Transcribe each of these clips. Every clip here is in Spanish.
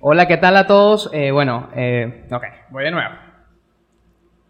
Hola, ¿qué tal a todos? Eh, bueno, eh, ok, voy de nuevo.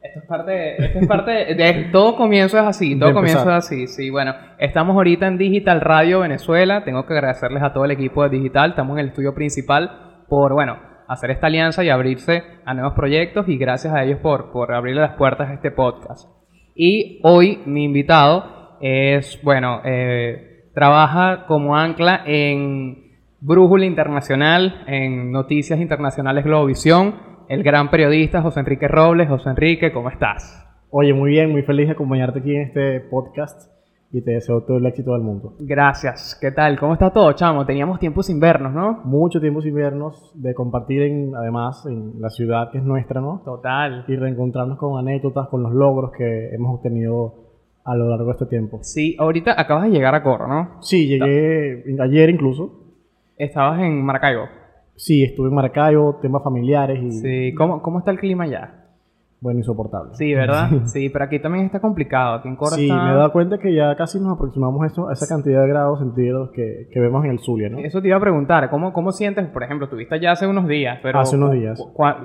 Esto es parte, esto es parte de, todo comienzo es así, todo comienzo es así, sí, bueno, estamos ahorita en Digital Radio Venezuela, tengo que agradecerles a todo el equipo de Digital, estamos en el estudio principal por, bueno, hacer esta alianza y abrirse a nuevos proyectos y gracias a ellos por, por abrirle las puertas a este podcast. Y hoy mi invitado es, bueno, eh, trabaja como ancla en Brújula Internacional, en Noticias Internacionales Globovisión, el gran periodista José Enrique Robles. José Enrique, ¿cómo estás? Oye, muy bien, muy feliz de acompañarte aquí en este podcast y te deseo todo el éxito del mundo. Gracias. ¿Qué tal? ¿Cómo está todo, chamo? Teníamos tiempo sin vernos, ¿no? Mucho tiempo sin vernos, de compartir en, además en la ciudad que es nuestra, ¿no? Total. Y reencontrarnos con anécdotas, con los logros que hemos obtenido a lo largo de este tiempo. Sí, ahorita acabas de llegar a Corro, ¿no? Sí, llegué ayer incluso. Estabas en Maracaibo. Sí, estuve en Maracaibo, temas familiares y Sí. ¿Cómo, cómo está el clima allá? bueno, insoportable. Sí, ¿verdad? Sí, pero aquí también está complicado. Aquí en Corro Sí, está... me he dado cuenta que ya casi nos aproximamos a, eso, a esa cantidad de grados centígrados que, que vemos en el Zulia, ¿no? Eso te iba a preguntar, ¿cómo, cómo sientes, por ejemplo, tuviste allá hace unos días, pero... Hace unos días.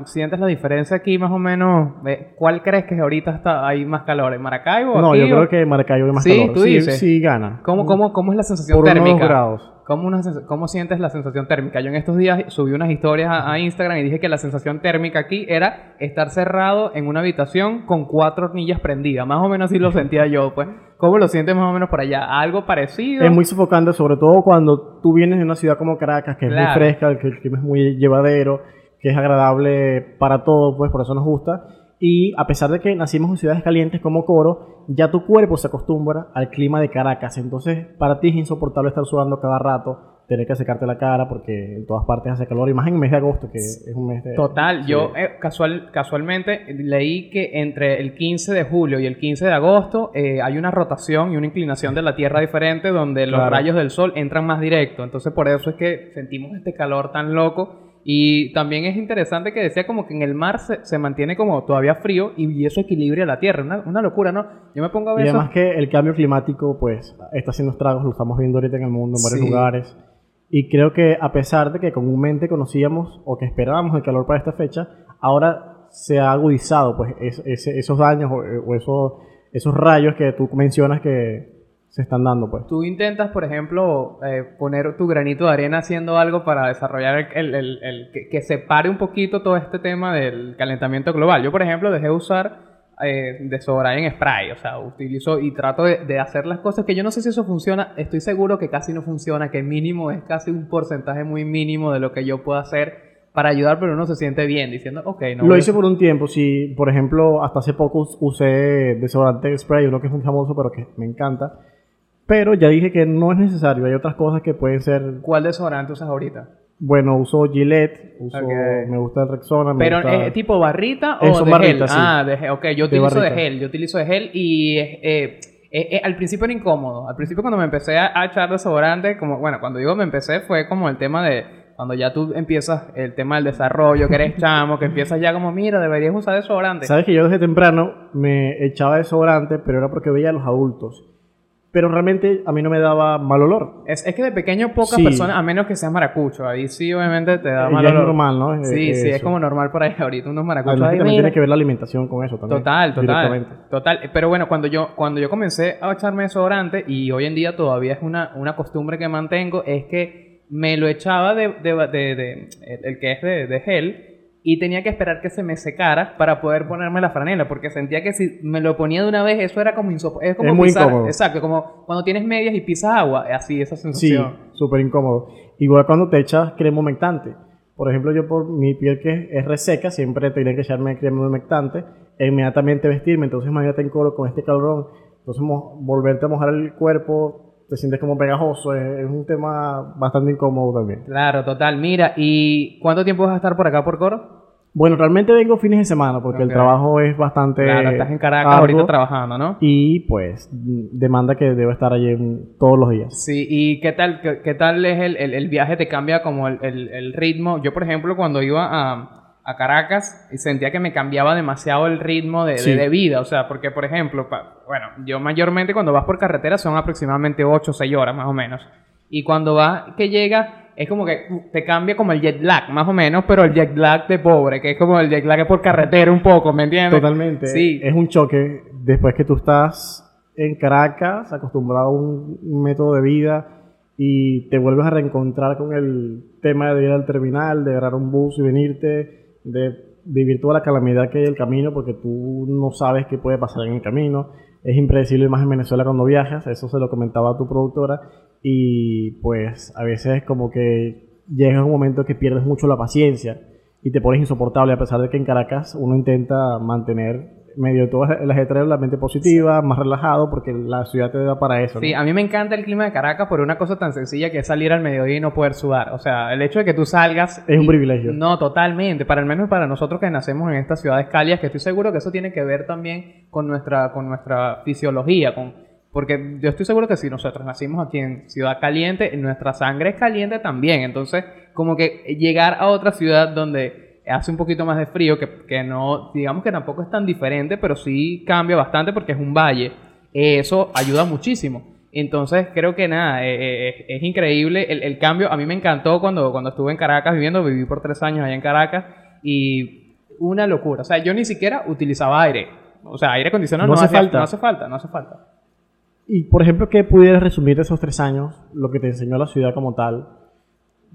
¿Sientes la diferencia aquí más o menos? Eh, ¿Cuál crees que ahorita está hay más calor? ¿En Maracaibo? No, aquí, yo o- creo que Maracaibo hay más Sí, calor. tú sí, dices. sí, gana. ¿Cómo, cómo, ¿Cómo es la sensación Por unos térmica? grados. ¿Cómo, una ¿Cómo sientes la sensación térmica? Yo en estos días subí unas historias a, a Instagram y dije que la sensación térmica aquí era estar cerrado en una habitación con cuatro hornillas prendidas. Más o menos así lo sentía yo, pues. ¿Cómo lo sientes más o menos por allá? ¿Algo parecido? Es muy sofocante, sobre todo cuando tú vienes de una ciudad como Caracas, que es muy fresca, que el clima es muy llevadero, que es agradable para todo, pues por eso nos gusta. Y a pesar de que nacimos en ciudades calientes como Coro, ya tu cuerpo se acostumbra al clima de Caracas. Entonces, para ti es insoportable estar sudando cada rato, tener que secarte la cara porque en todas partes hace calor, y más en el mes de agosto, que es un mes de... Total, sí. yo eh, casual, casualmente leí que entre el 15 de julio y el 15 de agosto eh, hay una rotación y una inclinación de la Tierra diferente donde los Claro. rayos del Sol entran más directo. Entonces por eso es que sentimos este calor tan loco. Y también es interesante que decía como que en el mar se, se mantiene como todavía frío y, y eso equilibra la Tierra. Una, una locura, ¿no? Yo me pongo a ver Y eso. además que el cambio climático, pues, está haciendo estragos, lo estamos viendo ahorita en el mundo, en varios Sí. lugares. Y creo que a pesar de que comúnmente conocíamos o que esperábamos el calor para esta fecha, ahora se ha agudizado, pues, es- ese- esos daños o, o esos, esos rayos que tú mencionas que se están dando, pues. Tú intentas, por ejemplo, eh, poner tu granito de arena haciendo algo para desarrollar el, el- el- que, que separe un poquito todo este tema del calentamiento global. Yo, por ejemplo, dejé de usar eh, desodorante en spray, o sea, utilizo y trato de, de hacer las cosas que yo no sé si eso funciona, estoy seguro que casi no funciona, que mínimo es casi un porcentaje muy mínimo de lo que yo puedo hacer para ayudar, pero uno se siente bien diciendo, ok, no Lo hice por un tiempo, sí, por ejemplo, hasta hace poco us- usé desodorante spray, uno que es muy famoso, pero que me encanta. Pero ya dije que no es necesario, hay otras cosas que pueden ser ¿Cuál desodorante usas ahorita? Bueno, uso Gillette, uso, Ok. me gusta el Rexona, me Pero gusta... es tipo barrita o Eh, son de barritas, gel. sí. Ah, de gel. Ok, yo De utilizo de, barrita. gel. Yo utilizo de gel y eh, eh, eh, al principio era incómodo. Al principio cuando me empecé a, a echar desodorante, como bueno, cuando digo me empecé fue como el tema de cuando ya tú empiezas el tema del desarrollo, que eres chamo, que empiezas ya como mira deberías usar desodorante. Sabes que yo desde temprano me echaba desodorante, pero era porque veía a los adultos. Pero realmente a mí no me daba mal olor. Es, es que de pequeño pocas Sí. personas, a menos que seas maracucho, ahí sí obviamente te da Eh, mal ya es olor. normal, ¿no? Eh, Sí, sí, es eso. como normal por ahí ahorita unos maracuchos. Además ahí, también mira. tiene que ver la alimentación con eso también. Total, total. Total. Pero bueno, cuando yo, cuando yo comencé a echarme desodorante, y hoy en día todavía es una, una costumbre que mantengo, es que me lo echaba de, de, de- de- el, el que es de, de gel y tenía que esperar que se me secara para poder ponerme la franela, porque sentía que si me lo ponía de una vez, eso era como insoportable. Es como Es muy pisar, incómodo. exacto, como cuando tienes medias y pisas agua, así esa Sí, sensación. súper incómodo. Igual cuando te echas crema humectante. Por ejemplo, yo por mi piel que es reseca, siempre tenía que echarme crema humectante e inmediatamente vestirme. Entonces, imagínate en coro con este calorón. Entonces, volverte a mojar el cuerpo, te sientes como pegajoso. Es, es un tema bastante incómodo también. Claro, total. Mira, ¿y cuánto tiempo vas a estar por acá por Coro? Bueno, realmente vengo fines de semana porque Ok. el trabajo es bastante. Claro, estás en Caracas arduo ahorita trabajando, ¿no? Y pues demanda que debo estar allí todos los días. Sí, ¿y qué tal, qué, qué tal es el, el- el viaje? ¿Te cambia como el, el- ritmo? Yo, por ejemplo, cuando iba a, a Caracas, sentía que me cambiaba demasiado el ritmo de, de- Sí. de vida. O sea, porque, por ejemplo, pa- bueno, yo mayormente cuando vas por carretera son aproximadamente 8 o 6 horas más o menos. Y cuando vas, que llegas, es como que te cambia como el jet lag, más o menos, pero el jet lag de pobre, que es como el jet lag por carretera un poco, ¿me entiendes? Totalmente. Sí. Es un choque después que tú estás en Caracas, acostumbrado a un, un método de vida y te vuelves a reencontrar con el tema de ir al terminal, de agarrar un bus y venirte, de vivir toda la calamidad que hay en el camino porque tú no sabes qué puede pasar en el camino. Es impredecible más en Venezuela cuando viajas, eso se lo comentaba a tu productora y pues a veces como que llega un momento que pierdes mucho la paciencia y te pones insoportable a pesar de que en Caracas uno intenta mantener medio todo el ajetreo la mente positiva, más relajado porque la ciudad te da para eso. ¿no? Sí, a mí me encanta el clima de Caracas por una cosa tan sencilla que es salir al mediodía y no poder sudar. O sea, el hecho de que tú salgas... Es un y- privilegio. No, totalmente. Para al menos para nosotros que nacemos en estas ciudades cálidas, que estoy seguro que eso tiene que ver también con nuestra, con nuestra fisiología, con... Porque yo estoy seguro que si nosotros nacimos aquí en Ciudad Caliente, nuestra sangre es caliente también. Entonces, como que llegar a otra ciudad donde hace un poquito más de frío, que, que no, digamos que tampoco es tan diferente, pero sí cambia bastante porque es un valle. Eh, eso ayuda muchísimo. Entonces, creo que nada, eh, eh, es, es increíble el, el cambio. A mí me encantó cuando, cuando estuve en Caracas viviendo, viví por tres años allá en Caracas y una locura. O sea, yo ni siquiera utilizaba aire. O sea, aire acondicionado No no, hace hacía- falta. No hace falta, no hace falta. Y por ejemplo, ¿qué pudieras resumir de esos tres años, lo que te enseñó la ciudad como tal,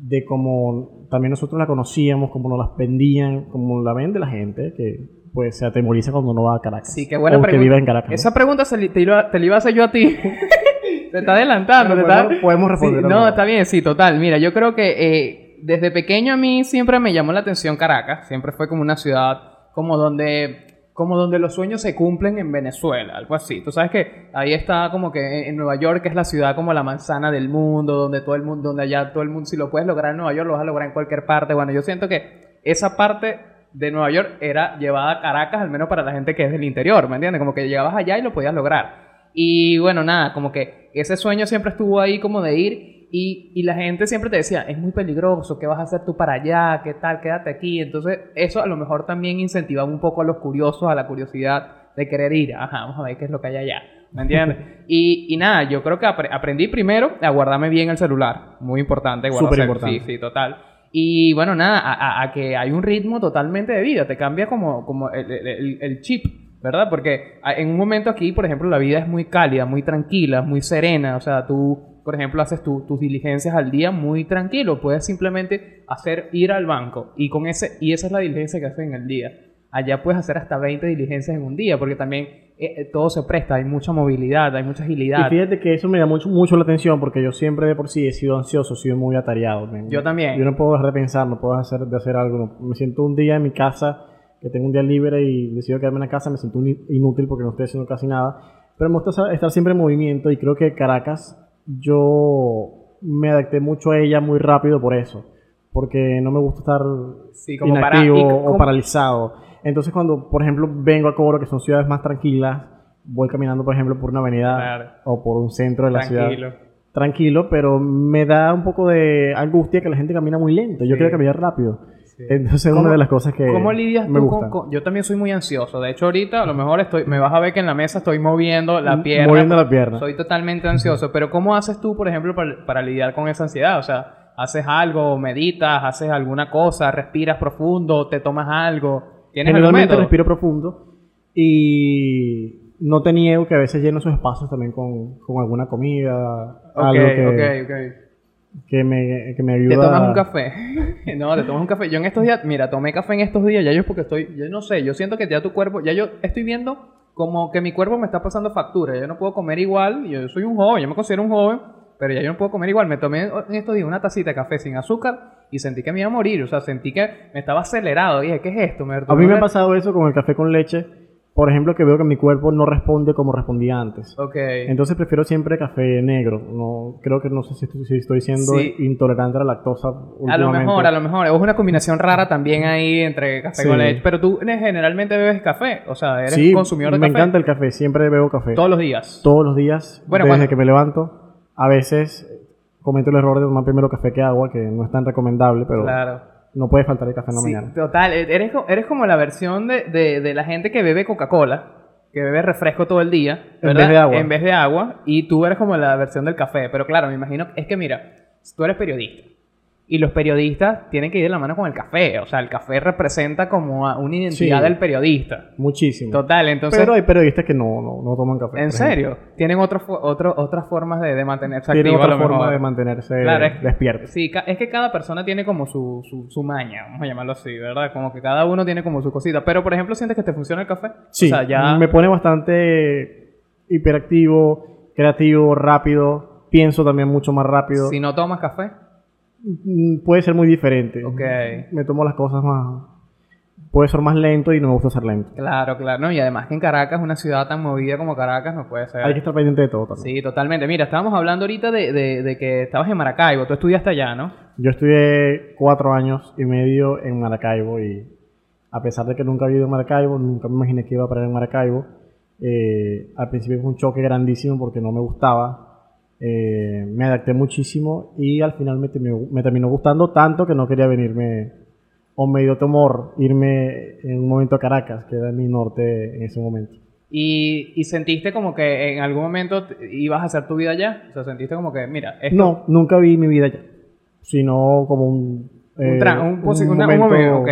de cómo también nosotros la conocíamos, cómo nos las vendían, cómo la vende la gente, que pues se atemoriza cuando no va a Caracas. Sí, qué buena o que pregunta. vive en Caracas. ¿no? Esa pregunta se li- te, iba, te la iba a hacer yo a ti. te está adelantando. Pero te está- podemos- responder Sí, no, está bien, sí, total. Mira, yo creo que eh, desde pequeño a mí siempre me llamó la atención Caracas. Siempre fue como una ciudad como donde como donde los sueños se cumplen en Venezuela, algo así. Tú sabes que ahí está como que en Nueva York que es la ciudad como la manzana del mundo, donde todo el mundo, donde allá todo el mundo, si lo puedes lograr en Nueva York, lo vas a lograr en cualquier parte. Bueno, yo siento que esa parte de Nueva York era llevada a Caracas, al menos para la gente que es del interior, ¿me entiendes? Como que llegabas allá y lo podías lograr. Y bueno, nada, como que ese sueño siempre estuvo ahí como de ir y, y la gente siempre te decía, es muy peligroso, ¿qué vas a hacer tú para allá? ¿Qué tal? Quédate aquí. Entonces eso a lo mejor también incentivaba un poco a los curiosos, a la curiosidad de querer ir. Ajá, vamos a ver qué es lo que hay allá. ¿Me entiendes? y, y nada, yo creo que apre- aprendí primero a guardarme bien el celular. Muy importante. guardarse- Superimportante. Sí, sí, total. Y bueno, nada, a, a- a que hay un ritmo totalmente de vida, te cambia como, como el, el- el- chip, ¿verdad? Porque en un momento aquí, por ejemplo, la vida es muy cálida, muy tranquila, muy serena, o sea, tú, por ejemplo, haces tu- tus diligencias al día muy tranquilo, puedes simplemente hacer ir al banco y con ese, y esa es la diligencia que haces en el día. Allá puedes hacer hasta 20 diligencias en un día, porque también eh, eh, todo se presta, hay mucha movilidad, hay mucha Y agilidad. fíjate que eso me da mucho, mucho la atención porque yo siempre de por sí he sido ansioso, he sido muy atareado. men. Yo también. Yo no puedo dejar de pensar, no puedo hacer, de hacer algo. Me siento un día en mi casa, que tengo un día libre y decido quedarme en la casa, me siento inútil porque no estoy haciendo casi nada. Pero me gusta estar siempre en movimiento y creo que Caracas yo me adapté mucho a ella muy rápido por eso. Porque no me gusta estar Sí, como para- inactivo o paralizado. Entonces cuando, por ejemplo, vengo a Coro, que son ciudades más tranquilas, voy caminando, por ejemplo, por una avenida Claro. o por un centro de la Tranquilo. ciudad. Tranquilo, pero me da un poco de angustia que la gente camina muy lento. Yo Sí. quiero caminar rápido. Sí. Entonces es ¿Cómo- una de las cosas que ¿Cómo lidias me tú gusta. con, con- Yo también soy muy ansioso. De hecho, ahorita a lo mejor estoy, me vas a ver que en la mesa estoy moviendo la M- pierna. moviendo la pierna. Soy totalmente ansioso. Pero ¿cómo haces tú, por ejemplo, para, para lidiar con esa ansiedad? O sea, ¿haces algo, meditas, haces alguna cosa, respiras profundo, te tomas algo? ¿Tienes Generalmente respiro profundo y no te niego que a veces lleno esos espacios también con, con alguna comida, Ok, algo que, ok, ok. Que me, que me Te ayuda. tomas un café. no, te tomas un café. Yo en estos días, mira, tomé café en estos días, ya yo porque estoy, yo no sé, yo siento que ya tu cuerpo, ya yo estoy viendo como que mi cuerpo me está pasando factura. Yo no puedo comer igual, yo soy un joven, yo me considero un joven, pero ya yo no puedo comer igual. Me tomé en estos días una tacita de café sin azúcar y sentí que me iba a morir, o sea, sentí que me estaba acelerado. Dije, ¿qué es esto? Me A mí me ha pasado eso con el café con leche. Por ejemplo, que veo que mi cuerpo no responde como respondía antes. Ok. Entonces prefiero siempre café negro. No, creo que no sé si estoy, si estoy siendo Sí. intolerante a la lactosa. A lo mejor, a lo mejor. Es una combinación rara también ahí entre café Sí. con leche. Pero tú eh, generalmente bebes café. O sea, eres Sí, consumidor de me café. encanta el café. Siempre bebo café. Todos los días. Todos los días. Bueno, desde cuando- que me levanto. A veces cometo el error de tomar primero café que agua, que no es tan recomendable, pero Claro. No puede faltar el café en la Sí, mañana. total. e- Eres, eres como la versión de, de- de la gente que bebe Coca-Cola, que bebe refresco todo el día, En vez de agua. En vez de agua. Y tú eres como la versión del café. Pero claro, me imagino, es que mira, tú eres periodista. Y los periodistas tienen que ir de la mano con el café. O sea, el café representa como a una identidad Sí. del periodista. Muchísimo. Total, entonces... Pero hay periodistas que no, no, no toman café. ¿En serio? Tienen otro, otro, otras formas de, de mantenerse Tienen activos a otra forma de mantenerse Claro, es- despiertos. Sí, es que cada persona tiene como su, su, su maña, vamos a llamarlo así, ¿verdad? Como que cada uno tiene como su cosita. Pero, por ejemplo, ¿sientes que te funciona el café? Sí, O sea, ya... me pone bastante hiperactivo, creativo, rápido. Pienso también mucho más rápido. Si no tomas café, Puede ser muy diferente. ok. Me tomo las cosas más... Puede ser más lento y no me gusta ser lento. Claro, claro. No, y además que en Caracas, una ciudad tan movida como Caracas, no puede ser. Hay que estar pendiente de todo también. Sí, totalmente. Mira, estábamos hablando ahorita de, de- de que estabas en Maracaibo. Tú estudiaste allá, ¿no? Yo estudié cuatro años y medio en Maracaibo y a pesar de que nunca había ido a Maracaibo, nunca me imaginé que iba a parar en Maracaibo. eh, al principio fue un choque grandísimo porque no me gustaba. Eh, me adapté muchísimo y al final me terminó, me terminó gustando tanto que no quería venirme o me dio temor irme en un momento a Caracas, que era mi norte en ese momento. Y, y sentiste como que en algún momento ibas a hacer tu vida allá. O sea, sentiste como que, mira, esto, No, nunca vi mi vida allá, sino como un... un, eh, un, un una- un momento, momento- ok.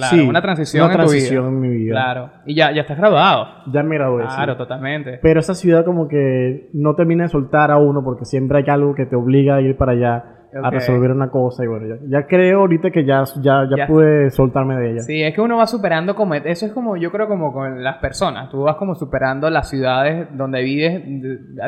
Claro, Sí, una transición una en tu transición vida. en mi vida. Claro. Y ya, ya estás graduado. Ya me gradué. sí. Claro, totalmente. Pero esa ciudad como que no termina de soltar a uno porque siempre hay algo que te obliga a ir para allá a resolver una cosa y bueno, ya, ya creo ahorita que ya, ya, ya, Ya. pude soltarme de ella. Sí, es que uno va superando como... Eso es como, yo creo como con las personas. Tú vas como superando las ciudades donde vives,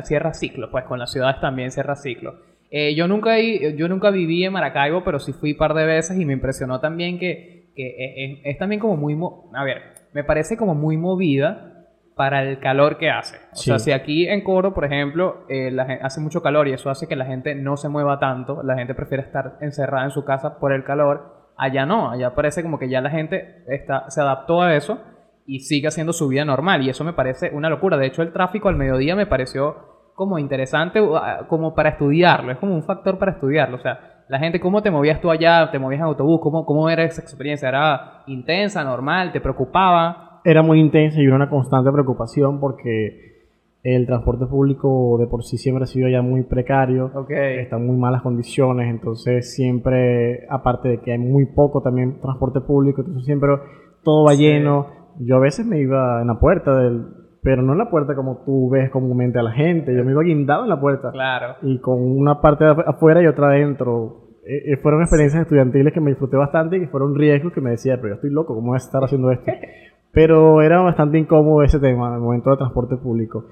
cierras ciclos. Pues con las ciudades también cierras ciclos. Eh, yo, nunca, yo nunca viví en Maracaibo, pero sí fui un par de veces y me impresionó también que, que es, es- es también como muy... A ver, me parece como muy movida para el calor que hace. O Sí. sea, si aquí en Coro, por ejemplo, eh, la hace mucho calor y eso hace que la gente no se mueva tanto, la gente prefiere estar encerrada en su casa por el calor, allá no, allá parece como que ya la gente está, se adaptó a eso y sigue haciendo su vida normal y eso me parece una locura. De hecho, el tráfico al mediodía me pareció como interesante, uh, como para estudiarlo, es como un factor para estudiarlo, o sea, la gente, ¿cómo te movías tú allá? ¿Te movías en autobús? ¿Cómo, cómo era esa experiencia? ¿Era intensa, normal? ¿Te preocupaba? Era muy intensa y era una constante preocupación porque el transporte público de por sí siempre ha sido ya muy precario. Ok. Está en muy malas condiciones, entonces siempre, aparte de que hay muy poco también transporte público, entonces siempre todo va Sí. lleno. Yo a veces me iba en la puerta del, pero no en la puerta como tú ves comúnmente a la gente, yo me iba guindado en la puerta Claro. y con una parte afuera y otra adentro. Eh, eh, fueron experiencias estudiantiles que me disfruté bastante y que fueron riesgos que me decía, pero yo estoy loco, ¿cómo voy a estar haciendo esto? Pero era bastante incómodo ese tema, en el momento del transporte público.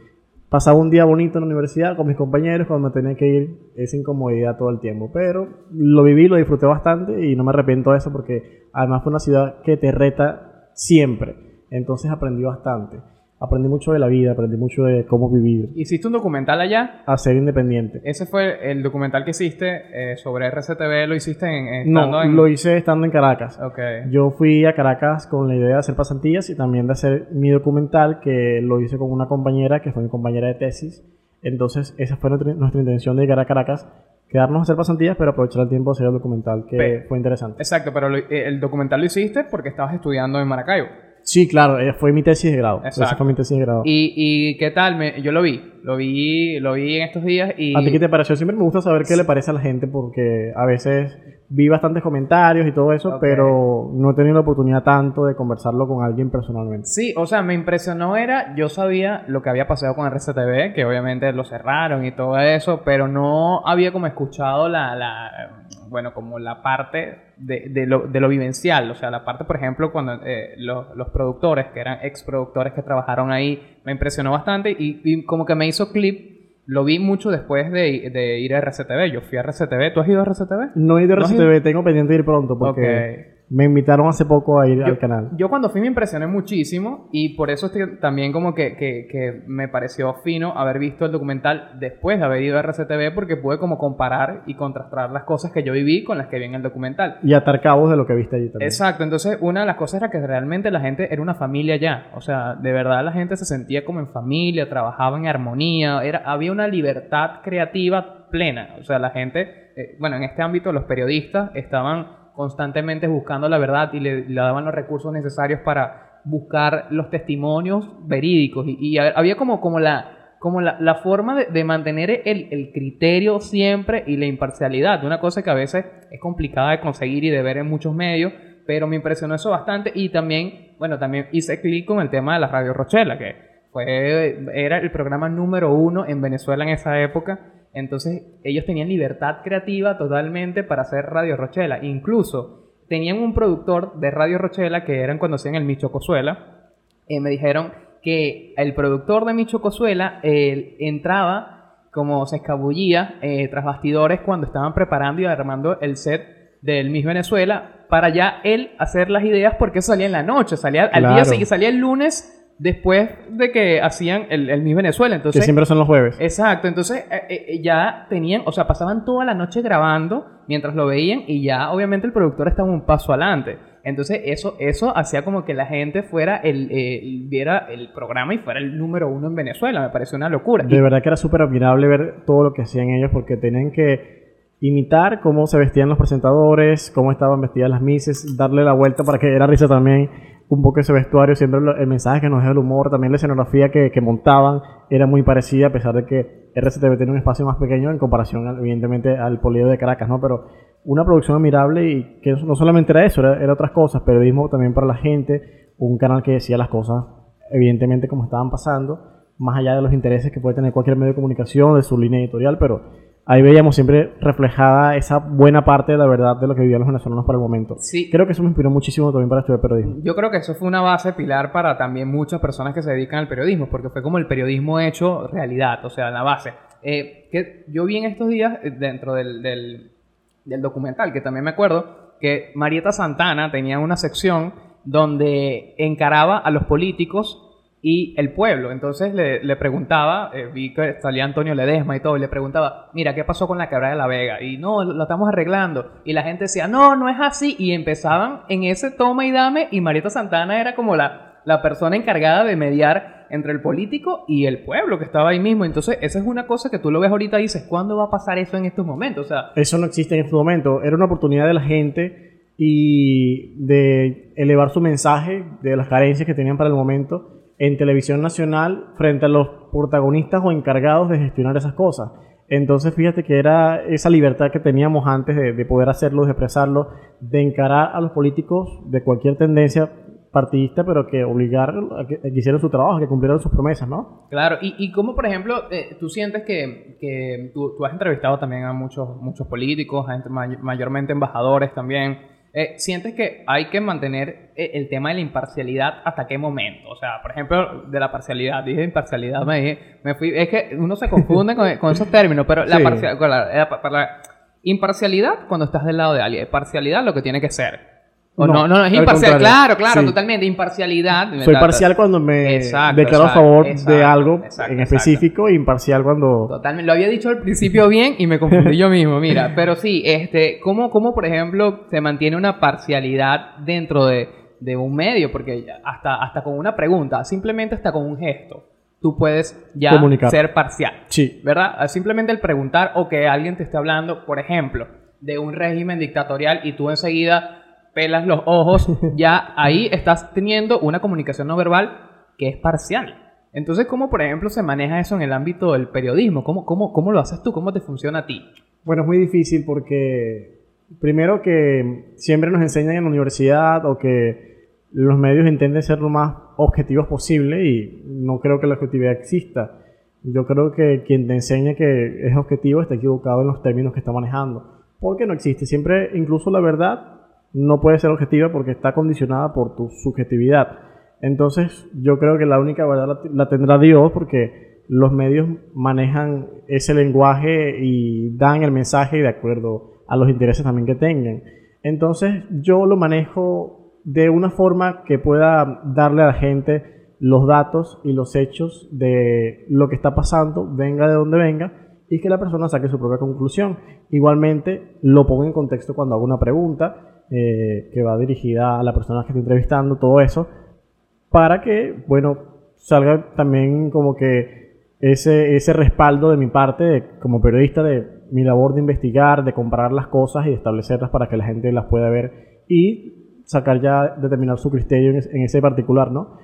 Pasaba un día bonito en la universidad con mis compañeros cuando me tenía que ir, esa incomodidad todo el tiempo. Pero lo viví, lo disfruté bastante y no me arrepiento de eso porque además fue una ciudad que te reta siempre. Entonces aprendí bastante. Aprendí mucho de la vida, aprendí mucho de cómo vivir, ¿Hiciste un documental allá? a ser independiente. Ese fue el documental que hiciste eh, sobre RCTV, lo hiciste en, estando No, en... lo hice estando en Caracas. Ok. Yo fui a Caracas con la idea de hacer pasantías y también de hacer mi documental, que lo hice con una compañera, que fue mi compañera de tesis. Entonces, esa fue nuestra, nuestra intención de llegar a Caracas, quedarnos a hacer pasantías, pero aprovechar el tiempo de hacer el documental, que Pe- fue interesante. Exacto, pero lo- eh, el documental lo hiciste porque estabas estudiando en Maracaibo. Sí, claro, eh, fue mi tesis de grado. Esa Exacto. fue mi tesis de grado. ¿Y, y qué tal? Me- yo lo vi, lo vi, lo vi en estos días y... ¿A ti qué te pareció? Siempre me gusta saber qué le parece a la gente porque a veces vi bastantes comentarios y todo eso, pero no he tenido la oportunidad tanto de conversarlo con alguien personalmente. Sí, o sea, me impresionó era, yo sabía lo que había pasado con RCTV, que obviamente lo cerraron y todo eso, pero no había como escuchado la, la bueno, como la parte de, de lo, de lo vivencial, o sea, la parte, por ejemplo, cuando eh, los, los productores, que eran ex productores que trabajaron ahí, me impresionó bastante y, y como que me hizo clip, lo vi mucho después de, de ir a RCTV, yo fui a RCTV, ¿tú has ido a RCTV? No he ido a ¿No RCTV, tengo pendiente de ir pronto porque me invitaron hace poco a ir al canal. Yo cuando fui me impresioné muchísimo y por eso estoy también como que, que- que me pareció fino haber visto el documental después de haber ido a RCTV porque pude como comparar y contrastar las cosas que yo viví con las que vi en el documental. Y atar cabos de lo que viste allí también. Exacto, entonces una de las cosas era que realmente la gente era una familia ya, o sea, de verdad la gente se sentía como en familia, trabajaba en armonía, era, había una libertad creativa plena, o sea, la gente, eh, bueno, en este ámbito los periodistas estaban constantemente buscando la verdad y le, daban los recursos necesarios para buscar los testimonios verídicos. Y, y había como, como la, como la, la forma de, de mantener el, el criterio siempre y la imparcialidad, una cosa que a veces es complicada de conseguir y de ver en muchos medios, pero me impresionó eso bastante. Y también, bueno, también hice clic con el tema de la Radio Rochela, que fue, era el programa número uno en Venezuela en esa época, entonces ellos tenían libertad creativa totalmente para hacer Radio Rochela, incluso tenían un productor de Radio Rochela que eran cuando hacían el Micho Cozuela, eh, me dijeron que el productor de Micho Cozuela eh, entraba como se escabullía eh, tras bastidores cuando estaban preparando y armando el set del Miss Venezuela para ya él hacer las ideas porque eso salía en la noche, salía al día siguiente, salía el lunes después de que hacían el, el Miss Venezuela. Que Entonces, siempre son los jueves. Exacto, entonces eh, eh, ya tenían, o sea, pasaban toda la noche grabando mientras lo veían y ya obviamente el productor estaba un paso adelante. Entonces eso, eso hacía como que la gente fuera el, eh, viera el programa y fuera el número uno en Venezuela. Me pareció una locura. De verdad que era súper admirable ver todo lo que hacían ellos porque tenían que imitar cómo se vestían los presentadores, cómo estaban vestidas las mises, darle la vuelta para que era risa también un poco ese vestuario, siempre el mensaje que nos deja el humor, también la escenografía que, montaban era muy parecida a pesar de que RCTV tiene un espacio más pequeño en comparación evidentemente al Polido de Caracas, ¿no? Pero una producción admirable y que no solamente era eso, era, era otras cosas, periodismo también para la gente, un canal que decía las cosas evidentemente como estaban pasando, más allá de los intereses que puede tener cualquier medio de comunicación, de su línea editorial, pero ahí veíamos siempre reflejada esa buena parte de la verdad de lo que vivían los venezolanos para el momento. Sí. Creo que eso me inspiró muchísimo también para estudiar periodismo. Yo creo que eso fue una base pilar para también muchas personas que se dedican al periodismo, porque fue como el periodismo hecho realidad, o sea, la base. Eh, que yo vi en estos días, eh, dentro del, del, del documental, que también me acuerdo, que Marieta Santana tenía una sección donde encaraba a los políticos y el pueblo. Entonces le, le preguntaba, eh, vi que salía Antonio Ledesma y todo, y le preguntaba, mira, ¿qué pasó con la quebrada de la Vega? Y no, lo estamos arreglando. Y la gente decía, no, no es así. Y empezaban en ese toma y dame, y Marieta Santana era como la, la persona encargada de mediar entre el político y el pueblo que estaba ahí mismo. Entonces, esa es una cosa que tú lo ves ahorita y dices, ¿cuándo va a pasar eso en estos momentos? O sea, Eso no existe en este momento. Era una oportunidad de la gente y de elevar su mensaje de las carencias que tenían para el momento en televisión nacional frente a los protagonistas o encargados de gestionar esas cosas. Entonces, fíjate que era esa libertad que teníamos antes de, de poder hacerlo, de expresarlo, de encarar a los políticos de cualquier tendencia partidista, pero que obligar a que, hicieran su trabajo, a que cumplieran sus promesas, ¿no? Claro, y, y como por ejemplo, eh, tú sientes que, que tú, has entrevistado también a muchos, muchos políticos, a gente may- mayormente embajadores también. Eh, ¿Sientes que hay que mantener eh, el tema de la imparcialidad hasta qué momento? O sea, por ejemplo, de la parcialidad, dije imparcialidad, me, dije, me fui, es que uno se confunde con, con esos términos, pero la, Sí. parcial- con la- la- para la- imparcialidad cuando estás del lado de alguien, parcialidad lo que tiene que ser. O no, No, no, es al imparcial, claro, claro, Sí. totalmente, imparcialidad. Soy parcial cuando me Exacto, declaro a exacto, favor de algo en específico e imparcial cuando... Totalmente, lo había dicho al principio bien y me confundí yo mismo, mira, pero sí, este, ¿cómo, cómo por ejemplo se mantiene una parcialidad dentro de, de un medio? Porque hasta, hasta con una pregunta, simplemente hasta con un gesto, tú puedes ya Comunicar. ser parcial, Sí, ¿verdad? Simplemente el preguntar o que alguien te esté hablando, por ejemplo, de un régimen dictatorial y tú enseguida pelas los ojos, ya ahí estás teniendo una comunicación no verbal que es parcial. Entonces, ¿cómo, por ejemplo, se maneja eso en el ámbito del periodismo? ¿Cómo, cómo, cómo lo haces tú? ¿Cómo te funciona a ti? bueno, es muy difícil porque primero que siempre nos enseñan en la universidad o que los medios intenten ser lo más objetivos posible y no creo que la objetividad exista. Yo creo que quien te enseña que es objetivo está equivocado en los términos que está manejando. Porque no existe. Siempre, incluso la verdad, no puede ser objetiva porque está condicionada por tu subjetividad. Entonces, yo creo que la única verdad la, tendrá Dios porque los medios manejan ese lenguaje y dan el mensaje de acuerdo a los intereses también que tengan. Entonces, yo lo manejo de una forma que pueda darle a la gente los datos y los hechos de lo que está pasando, venga de donde venga, y que la persona saque su propia conclusión. Igualmente, lo pongo en contexto cuando hago una pregunta eh, que va dirigida a la persona que estoy entrevistando, todo eso, para que, bueno, salga también como que ese, ese respaldo de mi parte de- como periodista de mi labor de investigar, de comparar las cosas y de establecerlas para que la gente las pueda ver y sacar ya, determinar su criterio en ese particular, ¿no?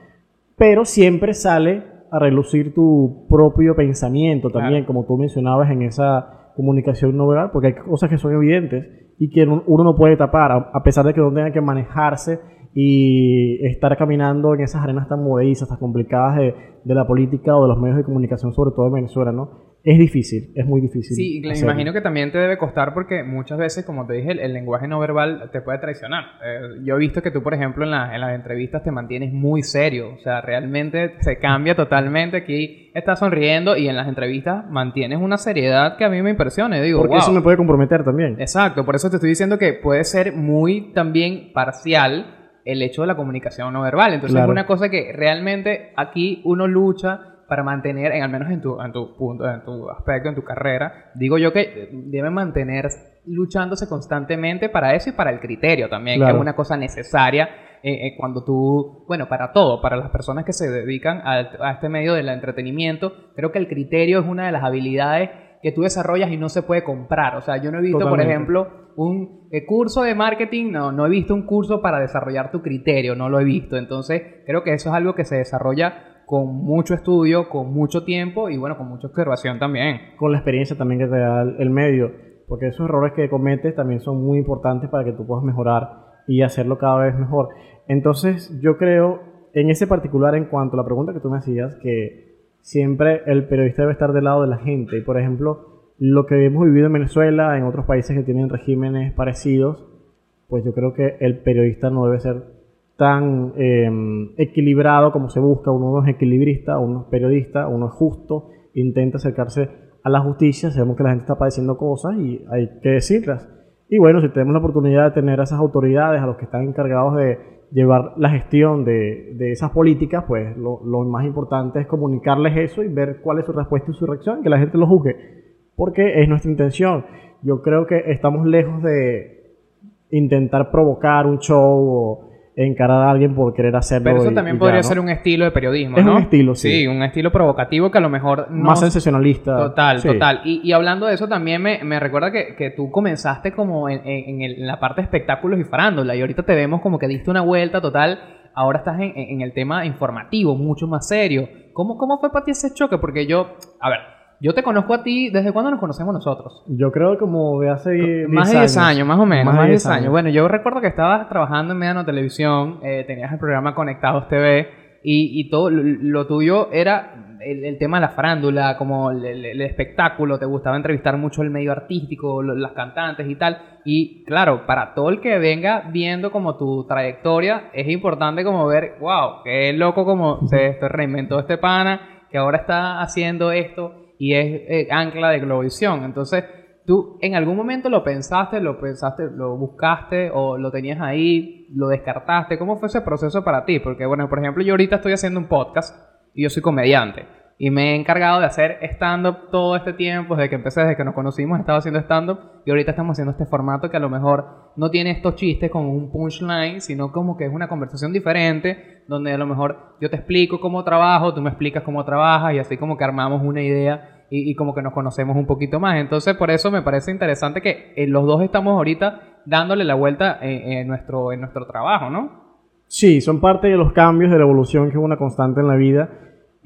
Pero siempre sale a relucir tu propio pensamiento también, como tú mencionabas en esa comunicación no verbal, porque hay cosas que son evidentes y que uno no puede tapar, a pesar de que uno tenga que manejarse y estar caminando en esas arenas tan movedizas, tan complicadas de, de, la política o de los medios de comunicación, sobre todo en Venezuela, ¿no? Es difícil, es muy difícil. Sí, me imagino que también te debe costar porque muchas veces, como te dije, el, lenguaje no verbal te puede traicionar. Eh, yo he visto que tú, por ejemplo, en, la, en, las entrevistas te mantienes muy serio, o sea, realmente se cambia totalmente. Aquí estás sonriendo y en las entrevistas mantienes una seriedad que a mí me impresiona. Digo, porque eso me puede comprometer también. Exacto, por eso te estoy diciendo que puede ser muy también parcial el hecho de la comunicación no verbal. Entonces es una cosa que realmente aquí uno lucha para mantener, en, al menos en tu, en tu punto, en tu aspecto, en tu carrera, digo yo que debe mantener luchándose constantemente para eso y para el criterio también, que es una cosa necesaria eh, eh, cuando tú, bueno, para todo, para las personas que se dedican a, este medio del entretenimiento, creo que el criterio es una de las habilidades que tú desarrollas y no se puede comprar. O sea, yo no he visto, por ejemplo, un eh, curso de marketing, no, no he visto un curso para desarrollar tu criterio, no lo he visto. Entonces, creo que eso es algo que se desarrolla con mucho estudio, con mucho tiempo y bueno, con mucha observación también. Con la experiencia también que te da el medio, porque esos errores que cometes también son muy importantes para que tú puedas mejorar y hacerlo cada vez mejor. Entonces, yo creo, en ese particular, en cuanto a la pregunta que tú me hacías, que siempre el periodista debe estar del lado de la gente. Y, por ejemplo, lo que hemos vivido en Venezuela, en otros países que tienen regímenes parecidos, pues yo creo que el periodista no debe ser tan em, equilibrado como se busca. Uno es equilibrista, uno es periodista, uno es justo, intenta acercarse a la justicia. Sabemos que la gente está padeciendo cosas y hay que decirlas. Y bueno, si tenemos la oportunidad de tener a esas autoridades, a los que están encargados de llevar la gestión de, de esas políticas, pues lo, lo, más importante es comunicarles eso y ver cuál es su respuesta y su reacción, que la gente lo juzgue. Porque es nuestra intención. Yo creo que estamos lejos de intentar provocar un show o encarar a alguien por querer hacerlo. Pero eso también podría ser un estilo de periodismo, es ¿no? un estilo, sí. Sí, un estilo provocativo que a lo mejor... No... Más sensacionalista. Total, total. Y, y, hablando de eso también me, me recuerda que, que, tú comenzaste como en, en, en, la parte de espectáculos y farándula y ahorita te vemos como que diste una vuelta total. Ahora estás en, en el tema informativo, mucho más serio. ¿Cómo, ¿Cómo fue para ti ese choque? Porque yo, a ver, yo te conozco a ti, ¿desde cuándo nos conocemos nosotros? Yo creo como de hace Más de 10 años. más o menos, más, de 10 años. Bueno, yo recuerdo que estabas trabajando en Mediano Televisión, eh, tenías el programa Conectados TV y, y todo lo, tuyo era el, tema de la farándula, como el, espectáculo, te gustaba entrevistar mucho el medio artístico, las cantantes y tal. Y claro, para todo el que venga viendo como tu trayectoria, es importante como ver, wow, qué loco como se reinventó este pana, que ahora está haciendo esto y es eh, ancla de Globovisión. Entonces, ¿tú en algún momento lo pensaste, lo pensaste, lo buscaste o lo tenías ahí, lo descartaste? ¿Cómo fue ese proceso para ti? Porque, bueno, por ejemplo, yo ahorita estoy haciendo un podcast y yo soy comediante. Y me he encargado de hacer stand-up todo este tiempo, desde que empecé, desde que nos conocimos, he estado haciendo stand-up y ahorita estamos haciendo este formato que a lo mejor no tiene estos chistes con un punchline, sino como que es una conversación diferente, donde a lo mejor yo te explico cómo trabajo, tú me explicas cómo trabajas y así como que armamos una idea y, como que nos conocemos un poquito más. Entonces por eso me parece interesante que eh, los dos estamos ahorita dándole la vuelta en, nuestro, en nuestro trabajo, ¿no? Sí, son parte de los cambios, de la evolución que es una constante en la vida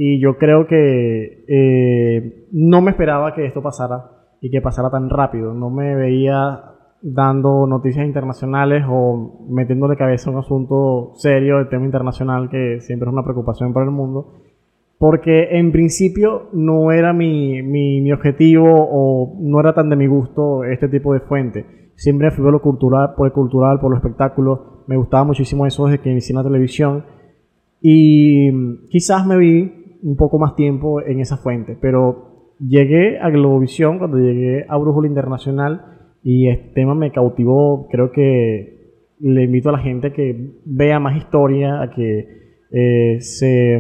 y yo creo que eh, no me esperaba que esto pasara y que pasara tan rápido. No me veía dando noticias internacionales o metiéndole cabeza a un asunto serio de tema internacional que siempre es una preocupación para el mundo. Porque en principio no era mi, mi, mi objetivo o no era tan de mi gusto este tipo de fuente. Siempre fui por lo cultural, por el cultural, por los espectáculos. Me gustaba muchísimo eso desde que inicié la televisión. Y quizás me vi un poco más tiempo en esa fuente. Pero llegué a Globovisión cuando llegué a Brújula Internacional y este tema me cautivó. Creo que le invito a la gente a que vea más historia, a que eh, se,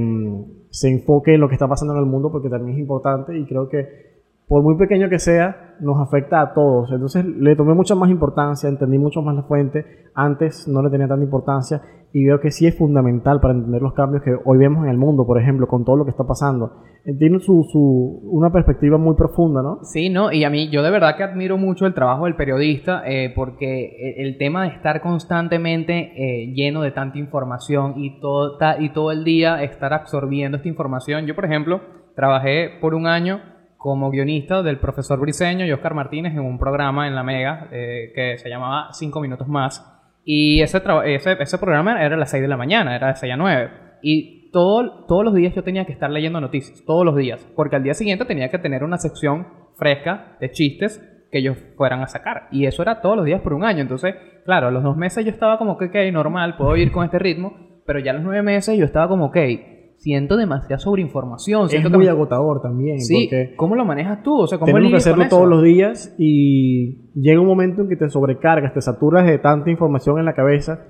se enfoque en lo que está pasando en el mundo porque también es importante y creo que por muy pequeño que sea, nos afecta a todos. Entonces le tomé mucha más importancia, entendí mucho más la fuente. Antes no le tenía tanta importancia y veo que sí es fundamental para entender los cambios que hoy vemos en el mundo, por ejemplo, con todo lo que está pasando. Eh, tiene su, su, una perspectiva muy profunda, ¿no? Sí, no, y a mí yo de verdad que admiro mucho el trabajo del periodista eh, porque el tema de estar constantemente eh, lleno de tanta información y todo, y todo el día estar absorbiendo esta información. Yo, por ejemplo, trabajé por un año como guionista del profesor Briseño y Oscar Martínez en un programa en La Mega que se llamaba Cinco Minutos Más y ese, ese, programa era a las 6 de la mañana, era de 6 a 9. Y todo, todos los días yo tenía que estar leyendo noticias, todos los días, porque al día siguiente tenía que tener una sección fresca de chistes que ellos fueran a sacar. Y eso era todos los días por un año. Entonces, claro, a los dos meses yo estaba como que, ok, normal, puedo ir con este ritmo, pero ya los nueve meses yo estaba como, ok, siento demasiada sobreinformación. Siento es muy agotador también. Sí, ¿cómo lo manejas tú? O sea, ¿cómo tenemos que hacerlo todos los días y llega un momento en que te sobrecargas, te saturas de tanta información en la cabeza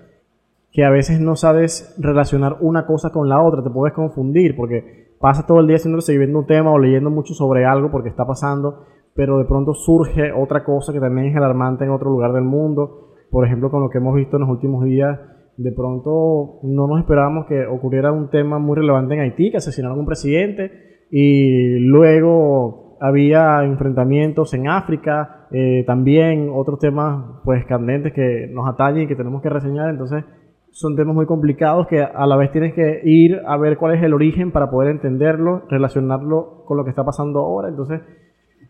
que a veces no sabes relacionar una cosa con la otra, te puedes confundir porque pasas todo el día haciendo siguiendo un tema o leyendo mucho sobre algo porque está pasando, pero de pronto surge otra cosa que también es alarmante en otro lugar del mundo. Por ejemplo, con lo que hemos visto en los últimos días de pronto no nos esperábamos que ocurriera un tema muy relevante en Haití, que asesinaron a un presidente, y luego había enfrentamientos en África, eh, también otros temas pues candentes que nos atañen y que tenemos que reseñar, entonces son temas muy complicados que a la vez tienes que ir a ver cuál es el origen para poder entenderlo, relacionarlo con lo que está pasando ahora, entonces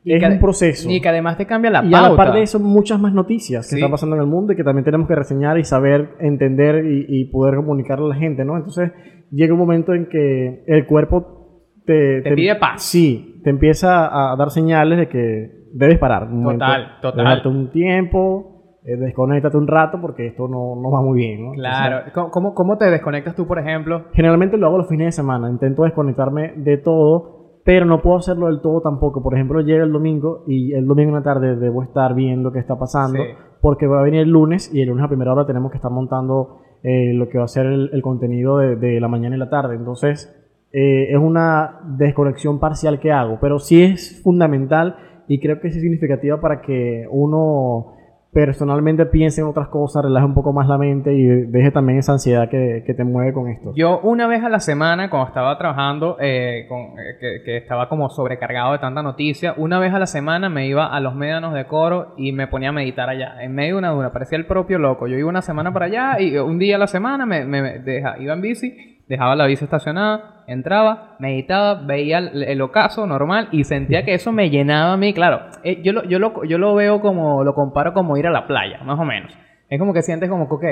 es un proceso. Y que además te cambia la y pauta. Y a la par de eso, muchas más noticias que están pasando en el mundo y que también tenemos que reseñar y saber entender y, poder comunicarle a la gente, ¿no? Entonces, llega un momento en que el cuerpo te... Te, pide paz. Sí, te empieza a dar señales de que debes parar. Un total, total. Dejarte un tiempo, eh, desconéctate un rato porque esto no, no va muy bien, ¿no? Claro. ¿Cómo, ¿Cómo te desconectas tú, por ejemplo? Generalmente lo hago los fines de semana. Intento desconectarme de todo pero no puedo hacerlo del todo tampoco. Por ejemplo, llega el domingo y el domingo en la tarde debo estar viendo qué está pasando, porque va a venir el lunes y el lunes a primera hora tenemos que estar montando eh, lo que va a ser el, contenido de, la mañana y la tarde. Entonces, eh, es una desconexión parcial que hago, pero sí es fundamental y creo que es significativa para que uno personalmente piense en otras cosas, relaje un poco más la mente y deje también esa ansiedad que, te mueve con esto. Yo una vez a la semana, cuando estaba trabajando, eh, con, eh, que, estaba como sobrecargado de tanta noticia, una vez a la semana me iba a los médanos de coro y me ponía a meditar allá, en medio de una dura, parecía el propio loco. Yo iba una semana para allá y un día a la semana me, me deja, iba en bici dejaba la bici estacionada, entraba, meditaba, veía el, ocaso normal y sentía que eso me llenaba a mí. Claro, eh, yo, lo, yo, lo, yo lo veo como, lo comparo como ir a la playa, más o menos. Es como que sientes como que, ok,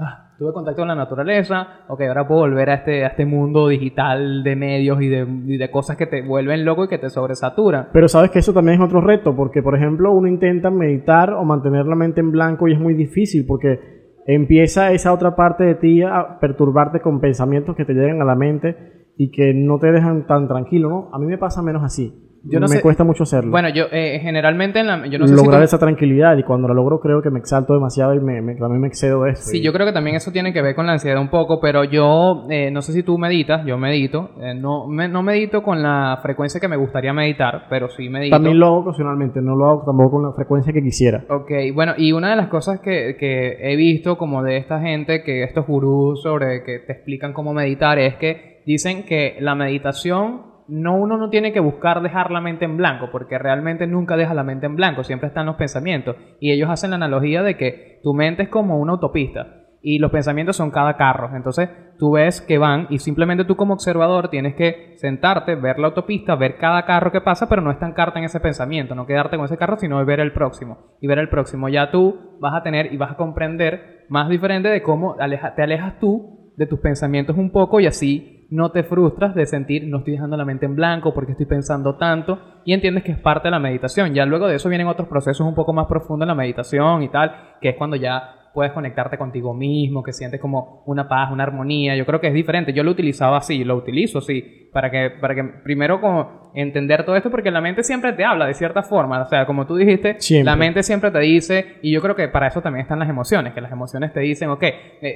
ah, tuve contacto con la naturaleza, ok, ahora puedo volver a este, a este mundo digital de medios y de, y de cosas que te vuelven loco y que te sobresaturan. Pero sabes que eso también es otro reto, porque por ejemplo uno intenta meditar o mantener la mente en blanco y es muy difícil porque empieza esa otra parte de ti a perturbarte con pensamientos que te llegan a la mente y que no te dejan tan tranquilo, ¿no? A mí me pasa menos así. Yo no me cuesta mucho hacerlo. Bueno, yo eh, generalmente en la, yo no sé lograr esa tranquilidad y cuando lo logro creo que me exalto demasiado y me, también me excedo de eso. Sí, yo creo que también eso tiene que ver con la ansiedad un poco, pero yo eh, no sé si tú meditas, yo medito, eh, no, no medito con la frecuencia que me gustaría meditar, pero sí medito. También lo hago ocasionalmente, no lo hago tampoco con la frecuencia que quisiera. Ok, bueno, y una de las cosas que, que he visto como de esta gente, que estos gurús sobre que te explican cómo meditar, es que dicen que la meditación no uno no tiene que buscar dejar la mente en blanco, porque realmente nunca deja la mente en blanco, siempre están los pensamientos. Y ellos hacen la analogía de que tu mente es como una autopista y los pensamientos son cada carro. Entonces tú ves que van y simplemente tú como observador tienes que sentarte, ver la autopista, ver cada carro que pasa, pero no estancarte en ese pensamiento, no quedarte con ese carro, sino ver el próximo. Y ver el próximo. Ya tú vas a tener y vas a comprender más diferente de cómo te alejas tú de tus pensamientos un poco y así no te frustras de sentir no estoy dejando la mente en blanco porque estoy pensando tanto y entiendes que es parte de la meditación. Ya luego de eso vienen otros procesos un poco más profundos en la meditación y tal, que es cuando ya puedes conectarte contigo mismo, que sientes como una paz, una armonía. Yo creo que es diferente. Yo lo utilizaba así, lo utilizo así, para que, para que primero como entender todo esto, porque la mente siempre te habla de cierta forma. O sea, como tú dijiste, la mente siempre te dice, y yo creo que para eso también están las emociones, que las emociones te dicen, ok,